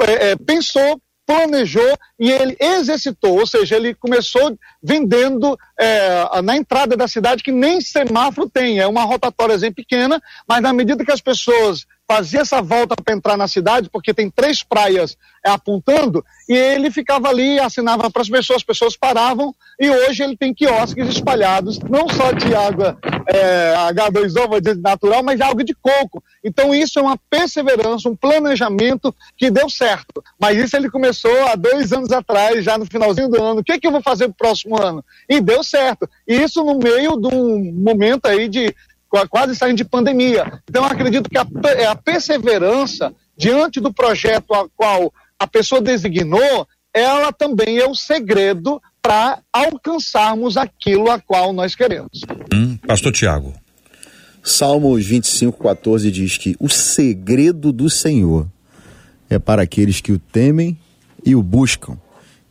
D: eh, eh, pensou, planejou e ele exercitou, ou seja, ele começou vendendo eh, na entrada da cidade que nem semáforo tem, é uma rotatóriazinha pequena, mas na medida que as pessoas fazia essa volta para entrar na cidade, porque tem três praias é, apontando, e ele ficava ali, assinava para as pessoas, as pessoas paravam, e hoje ele tem quiosques espalhados, não só de água é, H2O, vou dizer, natural, mas de água de coco. Então isso é uma perseverança, um planejamento que deu certo. Mas isso ele começou há dois anos atrás, já no finalzinho do ano. O que, é que eu vou fazer pro próximo ano? E deu certo. E isso no meio de um momento aí de quase saindo de pandemia. Então, eu acredito que a, é a perseverança diante do projeto a qual a pessoa designou, ela também é o segredo para alcançarmos aquilo a qual nós queremos.
A: Hum, Pastor Tiago.
E: Salmos 25, 14 diz que o segredo do Senhor é para aqueles que o temem e o buscam,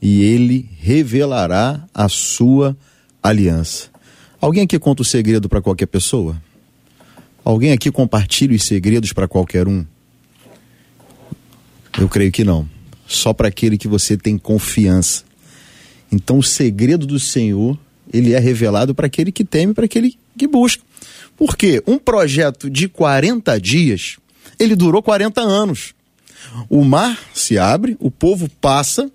E: e ele revelará a sua aliança. Alguém aqui conta o segredo para qualquer pessoa? Alguém aqui compartilha os segredos para qualquer um? Eu creio que não. Só para aquele que você tem confiança. Então, o segredo do Senhor, ele é revelado para aquele que teme, para aquele que busca. Por quê? Um projeto de 40 dias, ele durou 40 anos. O mar se abre, o povo passa,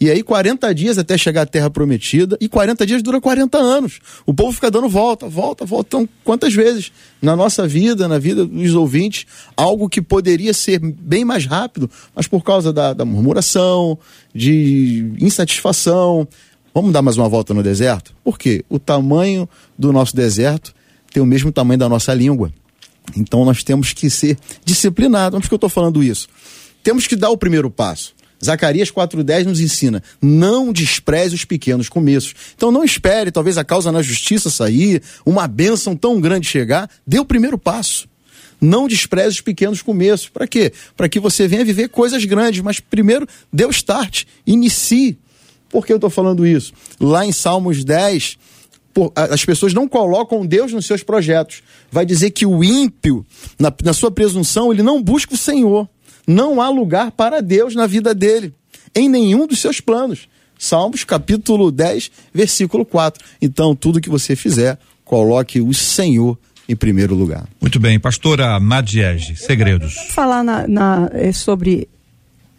E: e aí 40 dias até chegar à terra prometida, e 40 dias dura 40 anos. O povo fica dando volta, volta, volta. Então, quantas vezes na nossa vida, na vida dos ouvintes, algo que poderia ser bem mais rápido, mas por causa da, da murmuração, de insatisfação, vamos dar mais uma volta no deserto? Por quê? O tamanho do nosso deserto tem o mesmo tamanho da nossa língua. Então nós temos que ser disciplinados. Por que eu estou falando isso? Temos que dar o primeiro passo. Zacarias 4,10 nos ensina: não despreze os pequenos começos. Então não espere, talvez a causa na justiça sair, uma bênção tão grande chegar. Dê o primeiro passo. Não despreze os pequenos começos. Para quê? Para que você venha viver coisas grandes. Mas primeiro, dê o start. Inicie. Por que eu estou falando isso? Lá em Salmos 10, as pessoas não colocam Deus nos seus projetos. Vai dizer que o ímpio, na, na sua presunção, ele não busca o Senhor não há lugar para Deus na vida dele, em nenhum dos seus planos. Salmos capítulo 10, versículo 4. Então, tudo que você fizer, coloque o Senhor em primeiro lugar.
A: Muito bem, pastora Madiege, segredos.
I: Falar na, na, eh, sobre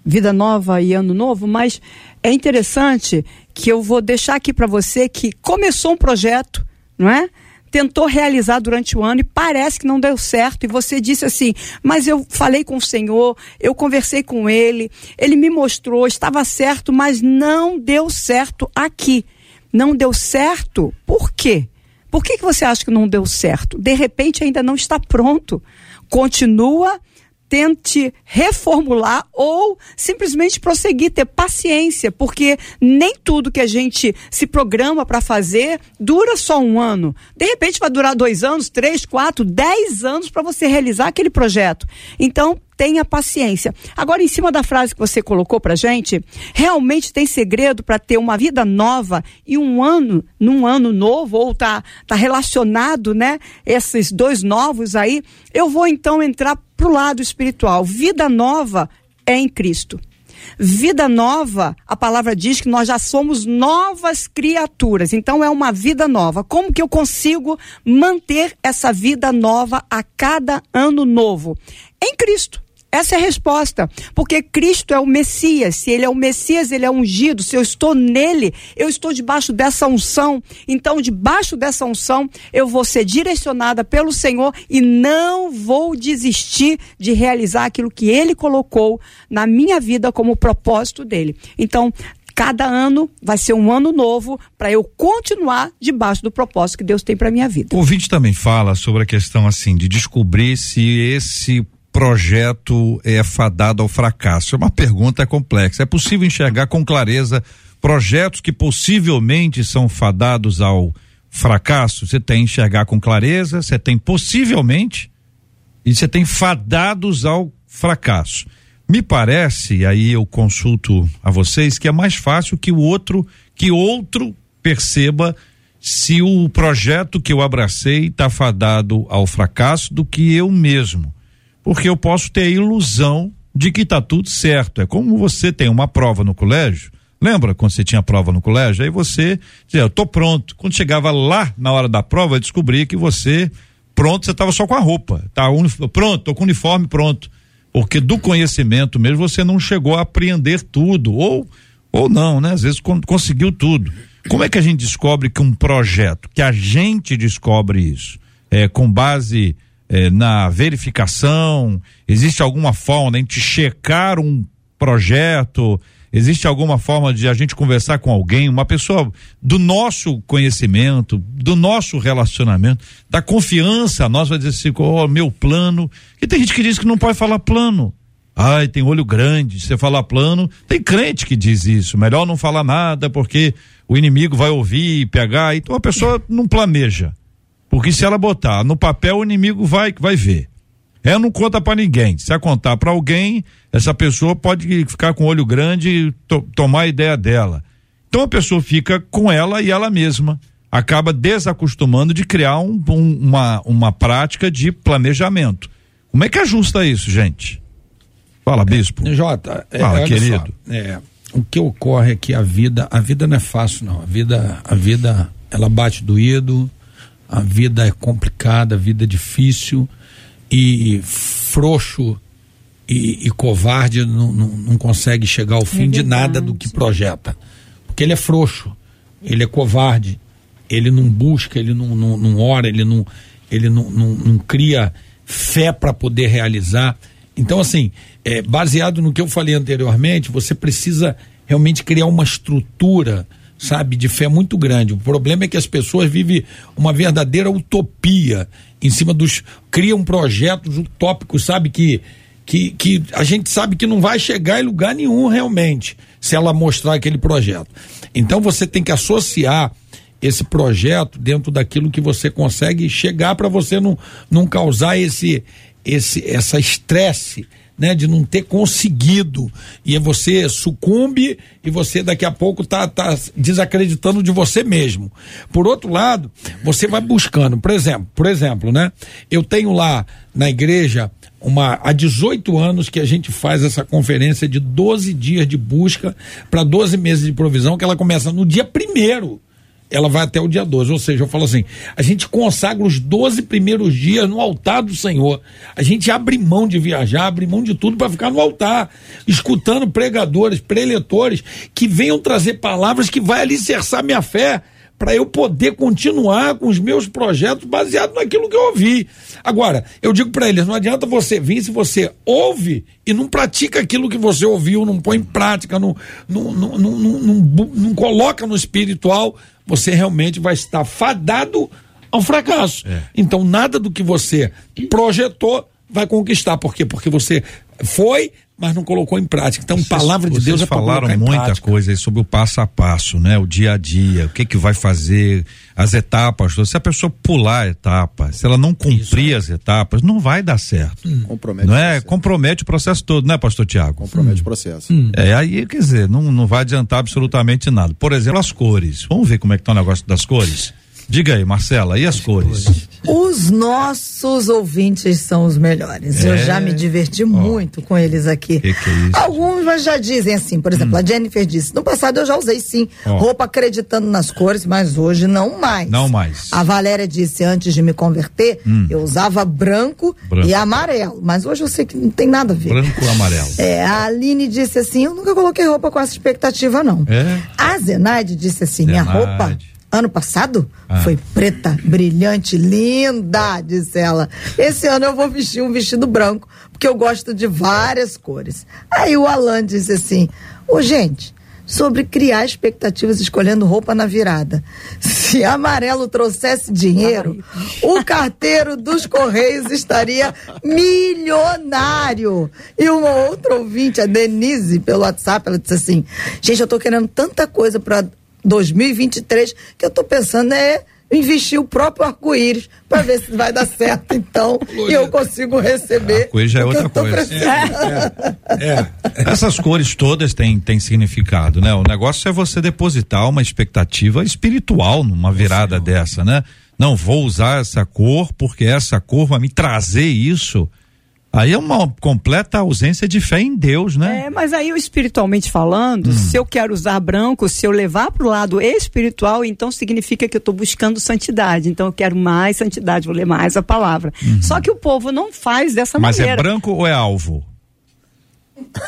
I: vida nova e ano novo, mas é interessante que eu vou deixar aqui para você que começou um projeto, não é? Tentou realizar durante o ano e parece que não deu certo. E você disse assim: Mas eu falei com o Senhor, eu conversei com Ele, Ele me mostrou, estava certo, mas não deu certo aqui. Não deu certo, por quê? Por que, que você acha que não deu certo? De repente ainda não está pronto. Continua tente reformular ou simplesmente prosseguir, ter paciência, porque nem tudo que a gente se programa para fazer dura só um ano. De repente vai durar dois anos, três, quatro, dez anos para você realizar aquele projeto. Então, tenha paciência. Agora, em cima da frase que você colocou pra gente, realmente tem segredo para ter uma vida nova e um ano, num ano novo, ou tá, tá relacionado, né? Esses dois novos aí. Eu vou então entrar pro lado espiritual. Vida nova é em Cristo. Vida nova, a palavra diz que nós já somos novas criaturas. Então é uma vida nova. Como que eu consigo manter essa vida nova a cada ano novo? Em Cristo. Essa é a resposta. Porque Cristo é o Messias. Se ele é o Messias, ele é ungido. Se eu estou nele, eu estou debaixo dessa unção. Então, debaixo dessa unção, eu vou ser direcionada pelo Senhor e não vou desistir de realizar aquilo que ele colocou na minha vida como propósito dele. Então, cada ano vai ser um ano novo para eu continuar debaixo do propósito que Deus tem para minha vida.
A: O ouvinte também fala sobre a questão assim de descobrir se esse projeto é fadado ao fracasso? É uma pergunta complexa. É possível enxergar com clareza projetos que possivelmente são fadados ao fracasso? Você tem enxergar com clareza, você tem possivelmente e você tem fadados ao fracasso. Me parece, aí eu consulto a vocês, que é mais fácil que o outro, que outro perceba se o projeto que eu abracei está fadado ao fracasso do que eu mesmo porque eu posso ter a ilusão de que está tudo certo. É como você tem uma prova no colégio. Lembra quando você tinha prova no colégio? Aí você dizia, eu tô pronto. Quando chegava lá na hora da prova, eu descobri que você pronto, você estava só com a roupa. Tá pronto, tô com o uniforme pronto. Porque do conhecimento mesmo você não chegou a apreender tudo. Ou, ou não, né? Às vezes con- conseguiu tudo. Como é que a gente descobre que um projeto, que a gente descobre isso, é, com base é, na verificação, existe alguma forma de a gente checar um projeto, existe alguma forma de a gente conversar com alguém, uma pessoa do nosso conhecimento, do nosso relacionamento, da confiança, nós vai dizer assim, ó, meu plano, e tem gente que diz que não pode falar plano. Ai, tem olho grande, você falar plano, tem crente que diz isso, melhor não falar nada porque o inimigo vai ouvir e pegar, então a pessoa não planeja. Porque se ela botar no papel, o inimigo vai, vai ver. Ela não conta pra ninguém. Se ela contar pra alguém, essa pessoa pode ficar com o olho grande e to- tomar a ideia dela. Então a pessoa fica com ela e ela mesma. Acaba desacostumando de criar um- um- uma, uma prática de planejamento. Como é que ajusta isso, gente? Fala, bispo.
B: Jota, é,
A: Fala, querido.
B: só, é, o que ocorre é que a vida, a vida não é fácil não. A vida, a vida, ela bate doído, a vida é complicada, a vida é difícil e frouxo e, e covarde não, não, não consegue chegar ao fim de nada do que projeta. Porque ele é frouxo, ele é covarde, ele não busca, ele não, não, não ora, ele não, ele não, não, não cria fé para poder realizar. Então, assim, é, baseado no que eu falei anteriormente, você precisa realmente criar uma estrutura, sabe, de fé muito grande. O problema é que as pessoas vivem uma verdadeira utopia em cima dos. criam projetos utópicos, sabe, que, que, que a gente sabe que não vai chegar em lugar nenhum realmente, se ela mostrar aquele projeto. Então você tem que associar esse projeto dentro daquilo que você consegue chegar para você não, não causar esse, esse essa estresse né, de não ter conseguido e você sucumbe e você daqui a pouco tá, tá desacreditando de você mesmo. Por outro lado, você vai buscando, por exemplo, por exemplo, né? Eu tenho lá na igreja uma há 18 anos que a gente faz essa conferência de 12 dias de busca para 12 meses de provisão que ela começa no dia primeiro ela vai até o dia 12. Ou seja, eu falo assim: a gente consagra os 12 primeiros dias no altar do Senhor. A gente abre mão de viajar, abre mão de tudo para ficar no altar, escutando pregadores, preletores que venham trazer palavras que vai alicerçar minha fé para eu poder continuar com os meus projetos baseados naquilo que eu ouvi. Agora, eu digo para eles, não adianta você vir se você ouve e não pratica aquilo que você ouviu, não põe em prática, não, não, não, não, não, não, não coloca no espiritual, você realmente vai estar fadado ao fracasso. Então, nada do que você projetou vai conquistar. Por quê? Porque você foi, mas não colocou em prática. Então, palavra de
A: Vocês
B: Deus é para
A: falaram muita
B: prática.
A: coisa aí sobre o passo a passo, né? O dia a dia, o que que vai fazer, as etapas. Se a pessoa pular a etapa, se ela não cumprir as etapas, não vai dar certo.
E: Compromete
A: não
E: o
A: é?
E: processo.
A: Compromete o processo todo, né, pastor Tiago?
E: Compromete o processo.
A: É, aí, quer dizer, não, não vai adiantar absolutamente nada. Por exemplo, as cores. Vamos ver como é que tá o negócio das cores? Diga aí, Marcela, e as cores?
C: Os nossos ouvintes são os melhores. Eu
A: É.
C: já me diverti muito com eles aqui.
A: Que que é isso?
C: Alguns já dizem assim, por exemplo, a Jennifer disse: no passado eu já usei sim
A: Ó.
C: roupa acreditando nas cores, mas hoje não mais.
A: Não mais.
C: A Valéria disse antes de me converter, eu usava branco,
A: Branco.
C: e amarelo, mas hoje eu sei que não tem nada a ver.
A: Branco ou amarelo?
C: É, a Aline disse assim: eu nunca coloquei roupa com essa expectativa, não.
A: É?
C: A Zenaide disse assim: minha
A: Zenaide.
C: roupa. Ano passado
A: Ah.
C: foi preta, brilhante, linda, disse ela. Esse ano eu vou vestir um vestido branco, porque eu gosto de várias cores. Aí o Alan disse assim: Ô, gente, sobre criar expectativas escolhendo roupa na virada. Se amarelo trouxesse dinheiro, o carteiro dos Correios estaria milionário. E uma outra ouvinte, a Denise, pelo WhatsApp, ela disse assim: Gente, eu tô querendo tanta coisa para 2023 que eu tô pensando é investir o próprio arco-íris para ver se vai dar certo, então, e eu consigo receber.
A: Arco-íris já é outra coisa.
C: precisando.
B: É.
A: Essas cores todas têm, têm significado, né? O negócio é você depositar uma expectativa espiritual numa virada dessa, né? Não, vou usar essa cor porque essa cor vai me trazer isso. Aí é uma completa ausência de fé em Deus, né?
I: É, mas aí, eu, espiritualmente falando,
A: Hum.
I: se eu quero usar branco, se eu levar para o lado espiritual, então significa que eu estou buscando santidade. Então eu quero mais santidade, vou ler mais a palavra. Só que o povo não faz dessa
A: Uhum. Mas é
I: maneira.
A: branco ou é alvo?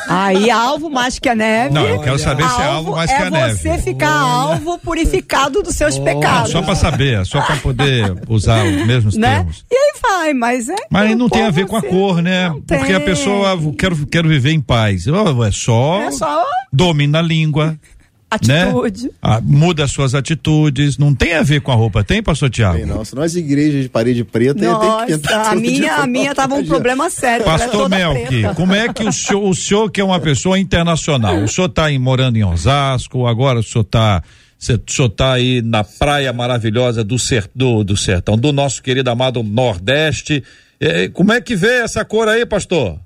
I: Aí, alvo mais que a neve.
A: Não, eu quero saber se é alvo mais que a
I: é
A: neve.
I: você ficar alvo purificado dos seus
A: Ah,
I: pecados.
A: só para saber, só para poder usar os mesmos
I: né?
A: termos.
I: E aí vai, mas é.
A: Mas
I: que
A: não tem a ver com a cor, né? Porque a
I: tem.
A: pessoa ah, quero quero viver em paz. Oh, É só,
I: É só
A: domina a língua.
I: Atitude.
A: Né? Ah, muda as suas atitudes. Não tem a ver com a roupa, tem, pastor Tiago?
E: Tem não, senão as igrejas de parede preta tem que
I: Nossa,
E: pintar
I: a minha, a minha tava um problema sério. é
A: Pastor Melk,
I: preta.
A: como é que o senhor, o senhor que é uma pessoa internacional, o senhor está morando em Osasco, agora o senhor está o senhor tá aí na praia maravilhosa do, ser, do, do sertão, do nosso querido amado Nordeste. Como é que vê essa cor aí, pastor?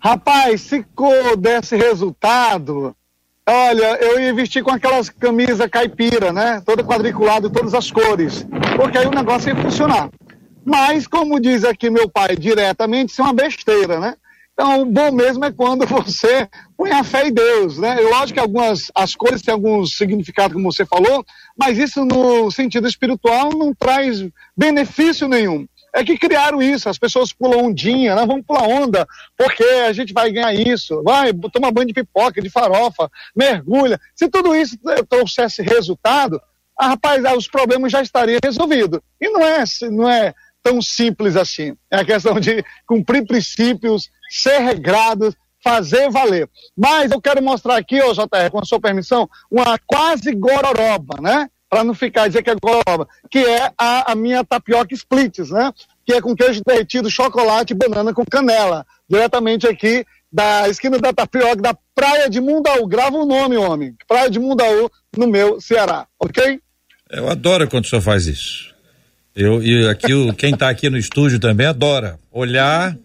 D: Rapaz, se cor desse resultado, olha, eu ia vestir com aquelas camisas caipira, né? Toda quadriculada, todas as cores. Porque aí o negócio ia funcionar. Mas, como diz aqui meu pai diretamente, isso é uma besteira, né? Então, o bom mesmo é quando você põe a fé em Deus, né? Eu acho que algumas, as cores têm alguns significados, como você falou, mas isso no sentido espiritual não traz benefício nenhum. É que criaram isso, as pessoas pulam ondinha, né? vamos pular onda, porque a gente vai ganhar isso. Vai, toma banho de pipoca, de farofa, mergulha. Se tudo isso trouxesse resultado, ah, rapaz, ah, os problemas já estariam resolvidos. E não é, não é tão simples assim. É a questão de cumprir princípios, ser regrados, fazer valer. Mas eu quero mostrar aqui, ô JR, com a sua permissão, uma quase gororoba, né? Para não ficar dizer que é gororoba, que é a, a minha tapioca splits, né? Que é com queijo derretido, chocolate e banana com canela. Diretamente aqui da esquina da tapioca, da Praia de Mundaú. Grava o nome, homem. Praia de Mundaú, no meu Ceará, ok?
A: Eu adoro quando o senhor faz isso. Eu, e aqui, o, quem está aqui no estúdio também adora. Olhar,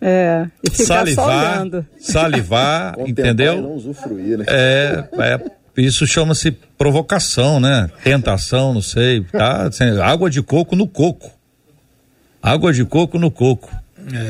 I: É, e
A: salivar, salivar, entendeu?
E: não usufruir, né?
A: É, é, isso chama-se provocação, né? Tentação, não sei. Tá? Assim, Água de coco no coco. Água de coco no coco.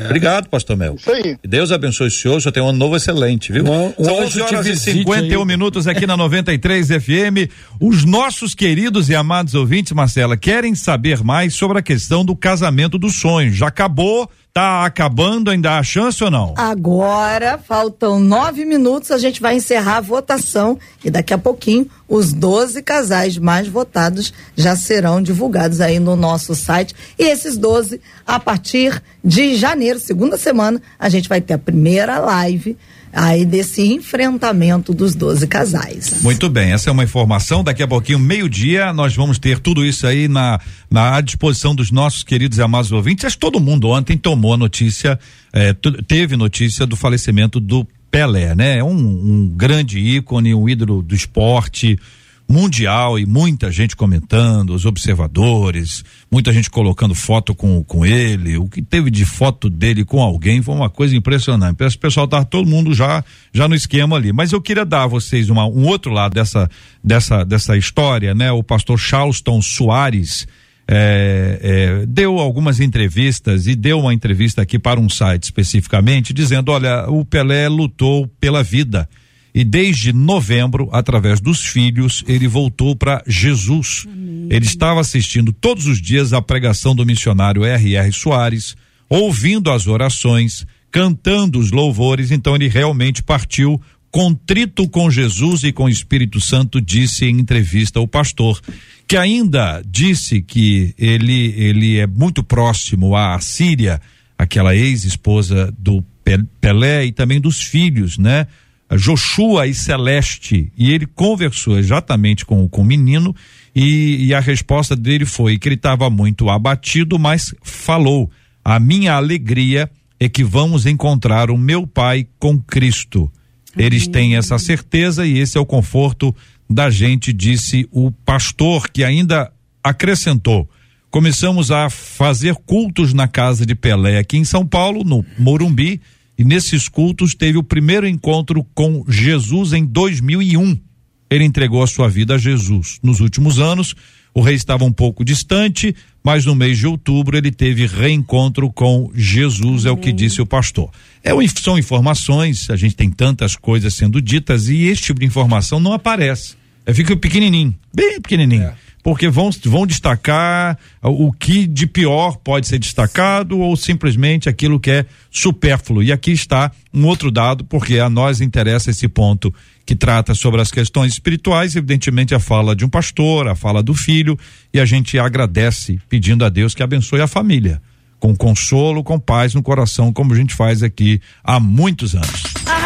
A: Obrigado, pastor Mel.
D: Isso aí.
A: Deus abençoe o senhor, o senhor tem um ano novo excelente, viu?
B: Um
A: São
B: anjo
A: 11
B: te
A: horas e
B: visite
A: 51
B: aí.
A: minutos aqui na 93 FM. Os nossos queridos e amados ouvintes, Marcela, querem saber mais sobre a questão do casamento dos sonhos. Já acabou? Tá acabando? Ainda há chance ou não?
C: Agora, faltam nove minutos, a gente vai encerrar a votação e daqui a pouquinho os 12 casais mais votados já serão divulgados aí no nosso site. E esses 12, a partir de janeiro, segunda semana, a gente vai ter a primeira live aí desse enfrentamento dos 12 casais.
A: Muito bem, essa é uma informação. Daqui a pouquinho, meio-dia, nós vamos ter tudo isso aí na, na disposição dos nossos queridos e amados ouvintes. Acho que todo mundo ontem tomou a notícia, eh, teve notícia do falecimento do Pelé, né? Um, um grande ícone, um ídolo do esporte mundial e muita gente comentando, os observadores, muita gente colocando foto com, com ele, o que teve de foto dele com alguém foi uma coisa impressionante. O pessoal tá todo mundo já já no esquema ali. Mas eu queria dar a vocês uma, um outro lado dessa dessa dessa história, né? O pastor Charleston Soares é, é, deu algumas entrevistas e deu uma entrevista aqui para um site especificamente, dizendo: olha, o Pelé lutou pela vida. E desde novembro, através dos filhos, ele voltou para Jesus. Ele estava assistindo todos os dias a pregação do missionário R.R. Soares, ouvindo as orações, cantando os louvores, então ele realmente partiu contrito com Jesus e com o Espírito Santo, disse em entrevista o pastor, que ainda disse que ele, ele é muito próximo à Síria, aquela ex-esposa do Pe- Pelé e também dos filhos, né? Joshua e Celeste, e ele conversou exatamente com, com o menino, e, e a resposta dele foi que ele estava muito abatido, mas falou: A minha alegria é que vamos encontrar o meu pai com Cristo. Eles têm essa certeza e esse é o conforto da gente, disse o pastor, que ainda acrescentou. Começamos a fazer cultos na casa de Pelé aqui em São Paulo, no Morumbi, e nesses cultos teve o primeiro encontro com Jesus em 2001. Ele entregou a sua vida a Jesus. Nos últimos anos, o rei estava um pouco distante, mas no mês de outubro ele teve reencontro com Jesus, é o que disse o pastor. É, são informações, a gente tem tantas coisas sendo ditas e este tipo de informação não aparece. É, fica pequenininho, bem pequenininho. Porque vão, vão destacar o que de pior pode ser destacado ou simplesmente aquilo que é supérfluo. E aqui está um outro dado, porque a nós interessa esse ponto que trata sobre as questões espirituais, evidentemente a fala de um pastor, a fala do filho, e a gente agradece pedindo a Deus que abençoe a família, com consolo, com paz no coração, como a gente faz aqui há muitos anos.
H: A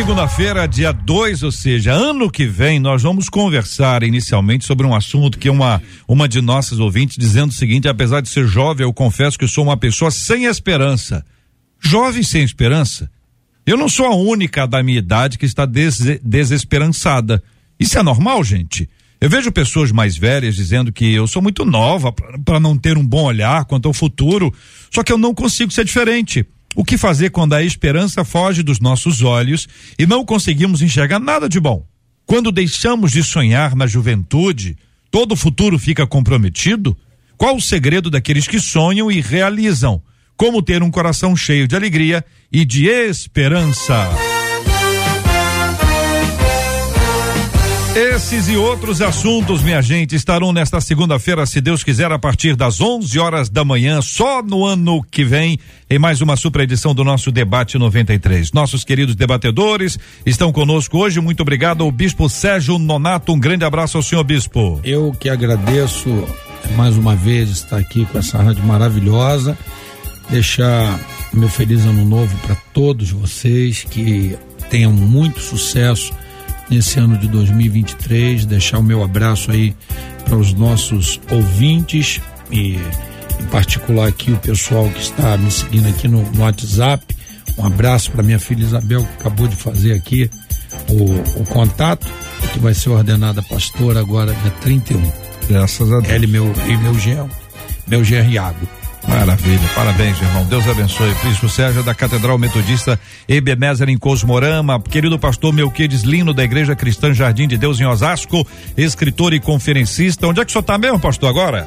A: segunda-feira, dia 2, ou seja, ano que vem, nós vamos conversar inicialmente sobre um assunto que uma, uma de nossas ouvintes dizendo o seguinte: apesar de ser jovem, eu confesso que sou uma pessoa sem esperança. Jovem sem esperança? Eu não sou a única da minha idade que está des- desesperançada. Isso é normal, gente? Eu vejo pessoas mais velhas dizendo que eu sou muito nova para não ter um bom olhar quanto ao futuro, só que eu não consigo ser diferente. O que fazer quando a esperança foge dos nossos olhos e não conseguimos enxergar nada de bom? Quando deixamos de sonhar na juventude, todo o futuro fica comprometido? Qual o segredo daqueles que sonham e realizam? Como ter um coração cheio de alegria e de esperança? Esses e outros assuntos, minha gente, estarão nesta segunda-feira, se Deus quiser, a partir das 11 horas da manhã, só no ano que vem, em mais uma super edição do nosso Debate 93. Nossos queridos debatedores estão conosco hoje. Muito obrigado ao Bispo Sérgio Nonato. Um grande abraço ao senhor Bispo.
B: Eu que agradeço mais uma vez estar aqui com essa rádio maravilhosa. Deixar meu feliz ano novo para todos vocês que tenham muito sucesso nesse ano de 2023. Deixar o meu abraço aí para os nossos ouvintes e em particular aqui o pessoal que está me seguindo aqui no, no WhatsApp. Um abraço para minha filha Isabel que acabou de fazer aqui o, o contato que vai ser ordenada pastora agora dia 31.
A: Graças a Deus.
B: Ela e meu, e meu genro, meu genro Iago.
A: Maravilha, parabéns, irmão. Deus abençoe. Príncipe Sérgio da Catedral Metodista Ebenezer em Cosmorama, querido pastor Melquides Lino da Igreja Cristã Jardim de Deus em Osasco, escritor e conferencista. Onde é que o senhor está mesmo, pastor, agora?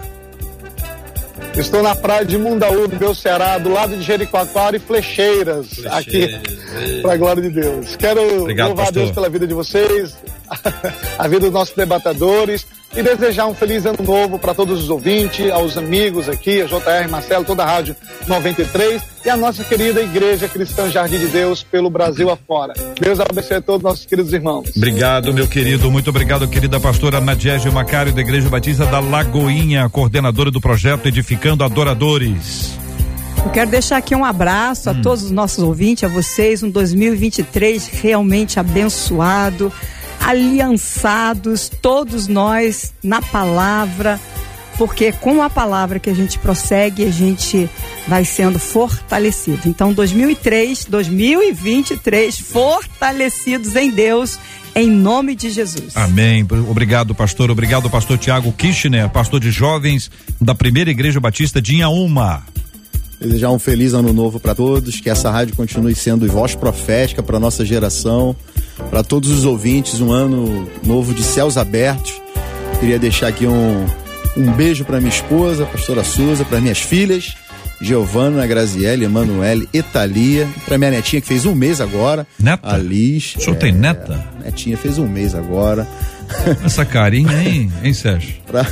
D: Estou na praia de Mundaú, no meu Ceará, do lado de Jericoacoara e Flecheiras, aqui, para a glória de Deus. Quero
A: Obrigado,
D: louvar a
A: pastor.
D: Deus pela vida de vocês, a vida dos nossos debatedores e desejar um feliz ano novo para todos os ouvintes, aos amigos aqui, a JR Marcelo, toda a Rádio 93 e a nossa querida Igreja Cristã Jardim de Deus pelo Brasil afora. Deus abençoe a todos nossos queridos irmãos.
A: Obrigado, meu querido. Muito obrigado, querida pastora Nadiege Macário da Igreja Batista da Lagoinha, coordenadora do projeto Edificando Adoradores.
I: Eu quero deixar aqui um abraço a todos os nossos ouvintes, a vocês, um 2023 realmente abençoado, aliançados, todos nós na palavra, porque com a palavra que a gente prossegue, a gente vai sendo fortalecido. Então, 2003, 2023, fortalecidos em Deus, em nome de Jesus.
A: Amém. Obrigado, pastor. Obrigado, pastor Tiago Kirchner, pastor de jovens da Primeira Igreja Batista de Inhaúma.
E: Desejar um feliz ano novo para todos, que essa rádio continue sendo voz profética para nossa geração, para todos os ouvintes, um ano novo de céus abertos. Queria deixar aqui um, um beijo para minha esposa, pastora Suza, para minhas filhas, Giovana, Graziele, Emanuele, Etalia, para minha netinha que fez um mês agora,
A: Neta?
E: a Liz.
A: O senhor tem neta?
E: Netinha fez um mês agora.
A: Essa carinha, hein, hein Sérgio?
E: Pra,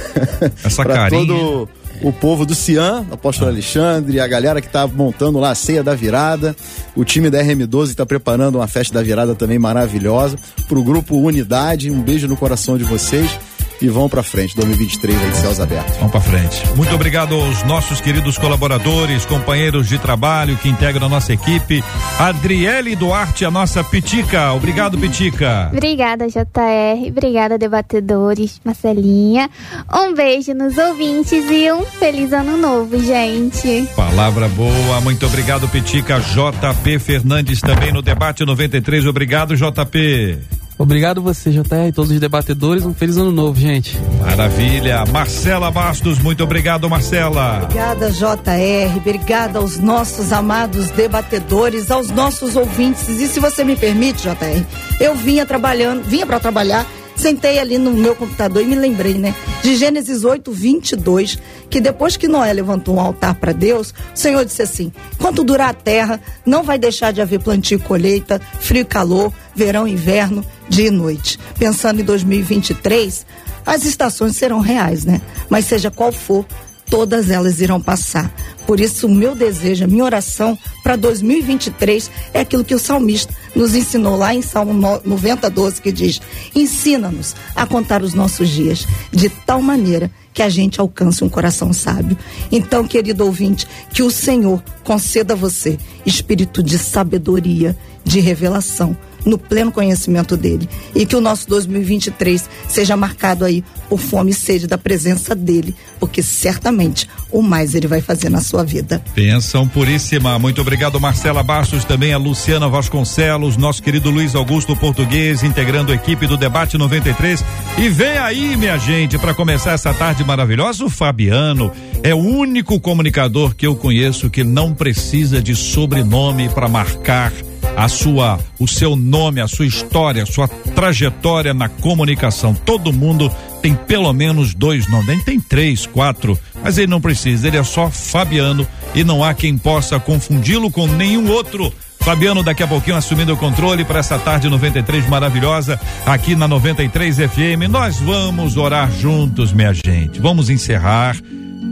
A: Essa
E: pra
A: carinha.
E: todo o povo do Cian, o apóstolo Alexandre, a galera que tá montando lá a ceia da virada. O time da RM12 está preparando uma festa da virada também maravilhosa. Pro grupo Unidade, um beijo no coração de vocês. E vão pra frente, 2023 aí de céus abertos.
A: Vamos para frente. Muito obrigado aos nossos queridos colaboradores, companheiros de trabalho que integram a nossa equipe. Adriele Duarte, a nossa Pitica. Obrigado, Pitica.
F: Obrigada, JR. Obrigada, debatedores. Marcelinha. Um beijo nos ouvintes e um feliz ano novo, gente.
A: Palavra boa, muito obrigado, Pitica. JP Fernandes também no debate 93. Obrigado, JP.
G: Obrigado você, JR, e todos os debatedores. Um feliz ano novo, gente.
A: Maravilha. Marcela Bastos, muito obrigado, Marcela.
C: Obrigada, JR. Obrigada aos nossos amados debatedores, aos nossos ouvintes. E se você me permite, JR, eu vinha trabalhando, vinha para trabalhar sentei ali no meu computador e me lembrei, né? De Gênesis 8, 22, que depois que Noé levantou um altar para Deus, o Senhor disse assim: enquanto durar a terra, não vai deixar de haver plantio e colheita, frio e calor, verão e inverno, dia e noite. Pensando em 2023, as estações serão reais, né? Mas seja qual for, todas elas irão passar. Por isso, o meu desejo, a minha oração para 2023 é aquilo que o salmista nos ensinou lá em Salmo 90, 12, que diz: Ensina-nos a contar os nossos dias de tal maneira que a gente alcance um coração sábio. Então, querido ouvinte, que o Senhor conceda a você espírito de sabedoria, de revelação no pleno conhecimento dele. E que o nosso 2023 seja marcado aí por fome e sede da presença dele, porque certamente o mais ele vai fazer na sua vida.
A: Pensão puríssima. Muito obrigado, Marcela Bastos, também a Luciana Vasconcelos, nosso querido Luiz Augusto Português, integrando a equipe do Debate 93. E vem aí, minha gente, para começar essa tarde maravilhosa, o Fabiano. É o único comunicador que eu conheço que não precisa de sobrenome para marcar a sua, o seu nome, a sua história, a sua trajetória na comunicação. Todo mundo tem pelo menos dois nomes, nem tem três, quatro, mas ele não precisa, ele é só Fabiano e não há quem possa confundi-lo com nenhum outro. Fabiano daqui a pouquinho assumindo o controle para essa tarde 93 maravilhosa aqui na 93 FM. Nós vamos orar juntos, minha gente. Vamos encerrar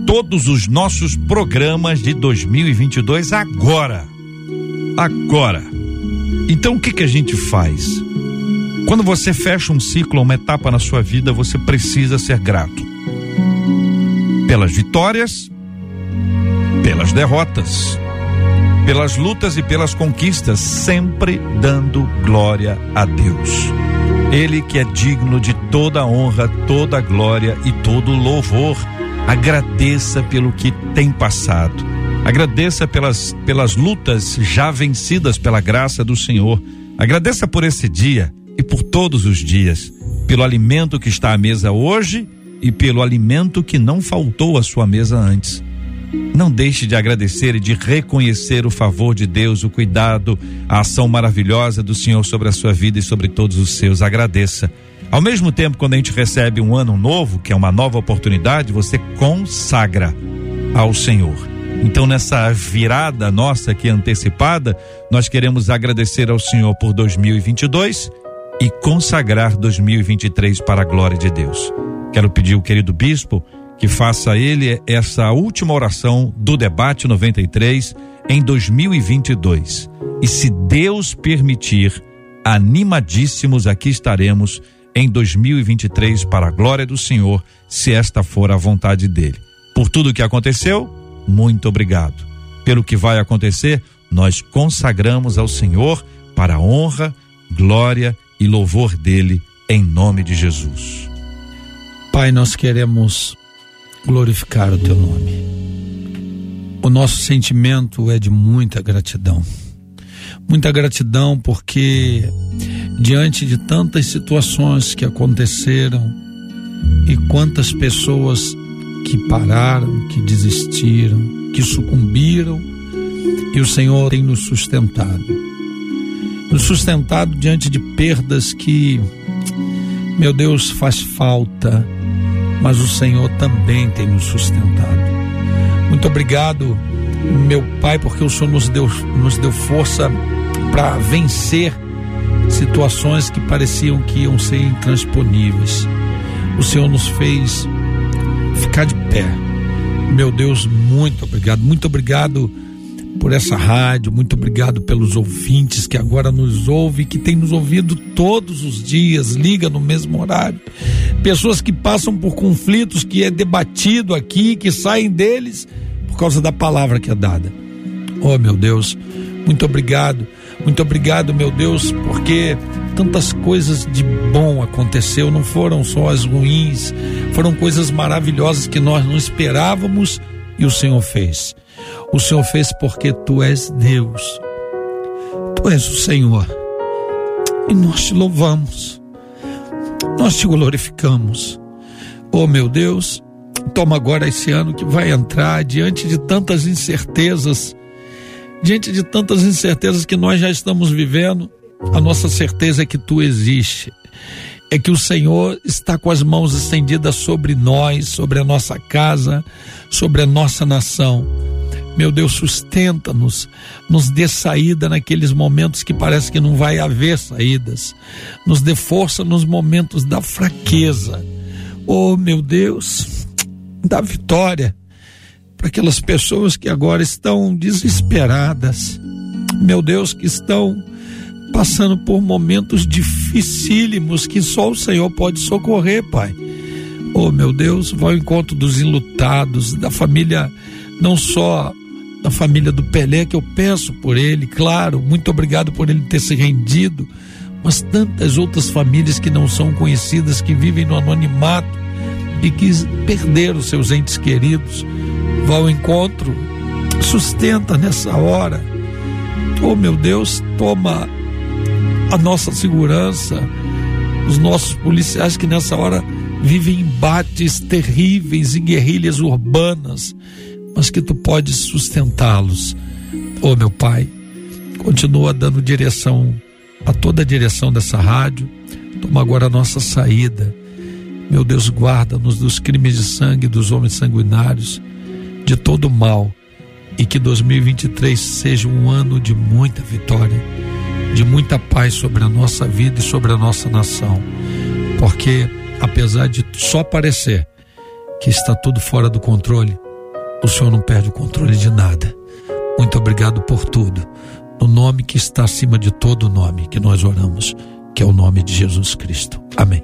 A: todos os nossos programas de 2022 agora. Agora. Então o que que a gente faz? Quando você fecha um ciclo, uma etapa na sua vida, você precisa ser grato. Pelas vitórias, pelas derrotas, pelas lutas e pelas conquistas, sempre dando glória a Deus. Ele que é digno de toda honra, toda glória e todo louvor. Agradeça pelo que tem passado Agradeça pelas, pelas lutas já vencidas pela graça do Senhor. Agradeça por esse dia e por todos os dias, pelo alimento que está à mesa hoje e pelo alimento que não faltou à sua mesa antes. Não deixe de agradecer e de reconhecer o favor de Deus, o cuidado, a ação maravilhosa do Senhor sobre a sua vida e sobre todos os seus. Agradeça. Ao mesmo tempo, quando a gente recebe um ano novo, que é uma nova oportunidade, você consagra ao Senhor. Então, nessa virada nossa aqui antecipada, nós queremos agradecer ao Senhor por 2022 e consagrar 2023 para a glória de Deus. Quero pedir ao querido bispo que faça ele essa última oração do debate 93 em 2022. E se Deus permitir, animadíssimos aqui estaremos em 2023 para a glória do Senhor, se esta for a vontade dele. Por tudo que aconteceu, muito obrigado. Pelo que vai acontecer, nós consagramos ao Senhor para a honra, glória e louvor dele, em nome de Jesus.
B: Pai, nós queremos glorificar o teu nome. O nosso sentimento é de muita gratidão. Muita gratidão porque, diante de tantas situações que aconteceram e quantas pessoas que pararam, que desistiram, que sucumbiram, e o Senhor tem nos sustentado. Nos sustentado diante de perdas que, meu Deus, faz falta, mas o Senhor também tem nos sustentado. Muito obrigado, meu Pai, porque o Senhor nos deu, nos deu força para vencer situações que pareciam que iam ser intransponíveis. O Senhor nos fez ficar de pé. Meu Deus, muito obrigado. Muito obrigado por essa rádio, muito obrigado pelos ouvintes que agora nos ouvem, que tem nos ouvido todos os dias, liga no mesmo horário. Pessoas que passam por conflitos que é debatido aqui, que saem deles por causa da palavra que é dada. Oh, meu Deus, muito obrigado. Muito obrigado, meu Deus, porque tantas coisas de bom aconteceu, não foram só as ruins, foram coisas maravilhosas que nós não esperávamos e o Senhor fez. O Senhor fez porque tu és Deus. Tu és o Senhor. E nós te louvamos. nós te glorificamos. Oh meu Deus, toma agora esse ano que vai entrar diante de tantas incertezas, diante de tantas incertezas que nós já estamos vivendo, a nossa certeza é que tu existe. É que o Senhor está com as mãos estendidas sobre nós, sobre a nossa casa, sobre a nossa nação. Meu Deus, sustenta-nos, nos dê saída naqueles momentos que parece que não vai haver saídas. Nos dê força nos momentos da fraqueza. Oh, meu Deus, dá vitória para aquelas pessoas que agora estão desesperadas. Meu Deus, que estão passando por momentos dificílimos que só o Senhor pode socorrer, Pai. Oh, meu Deus, vai ao encontro dos enlutados, da família, não só da família do Pelé, que eu peço por ele, claro, muito obrigado por ele ter se rendido, mas tantas outras famílias que não são conhecidas, que vivem no anonimato e que perderam seus entes queridos. Vá ao encontro, sustenta nessa hora. Oh, meu Deus, toma a nossa segurança, os nossos policiais que nessa hora vivem embates terríveis em guerrilhas urbanas, mas que tu podes sustentá-los. Oh, meu Pai, continua dando direção a toda a direção dessa rádio. Toma agora a nossa saída. Meu Deus, guarda-nos dos crimes de sangue dos homens sanguinários, de todo mal, e que 2023 seja um ano de muita vitória de muita paz sobre a nossa vida e sobre a nossa nação. Porque, apesar de só parecer que está tudo fora do controle, o Senhor não perde o controle de nada. Muito obrigado por tudo. No nome que está acima de todo nome que nós oramos, que é o nome de Jesus Cristo. Amém.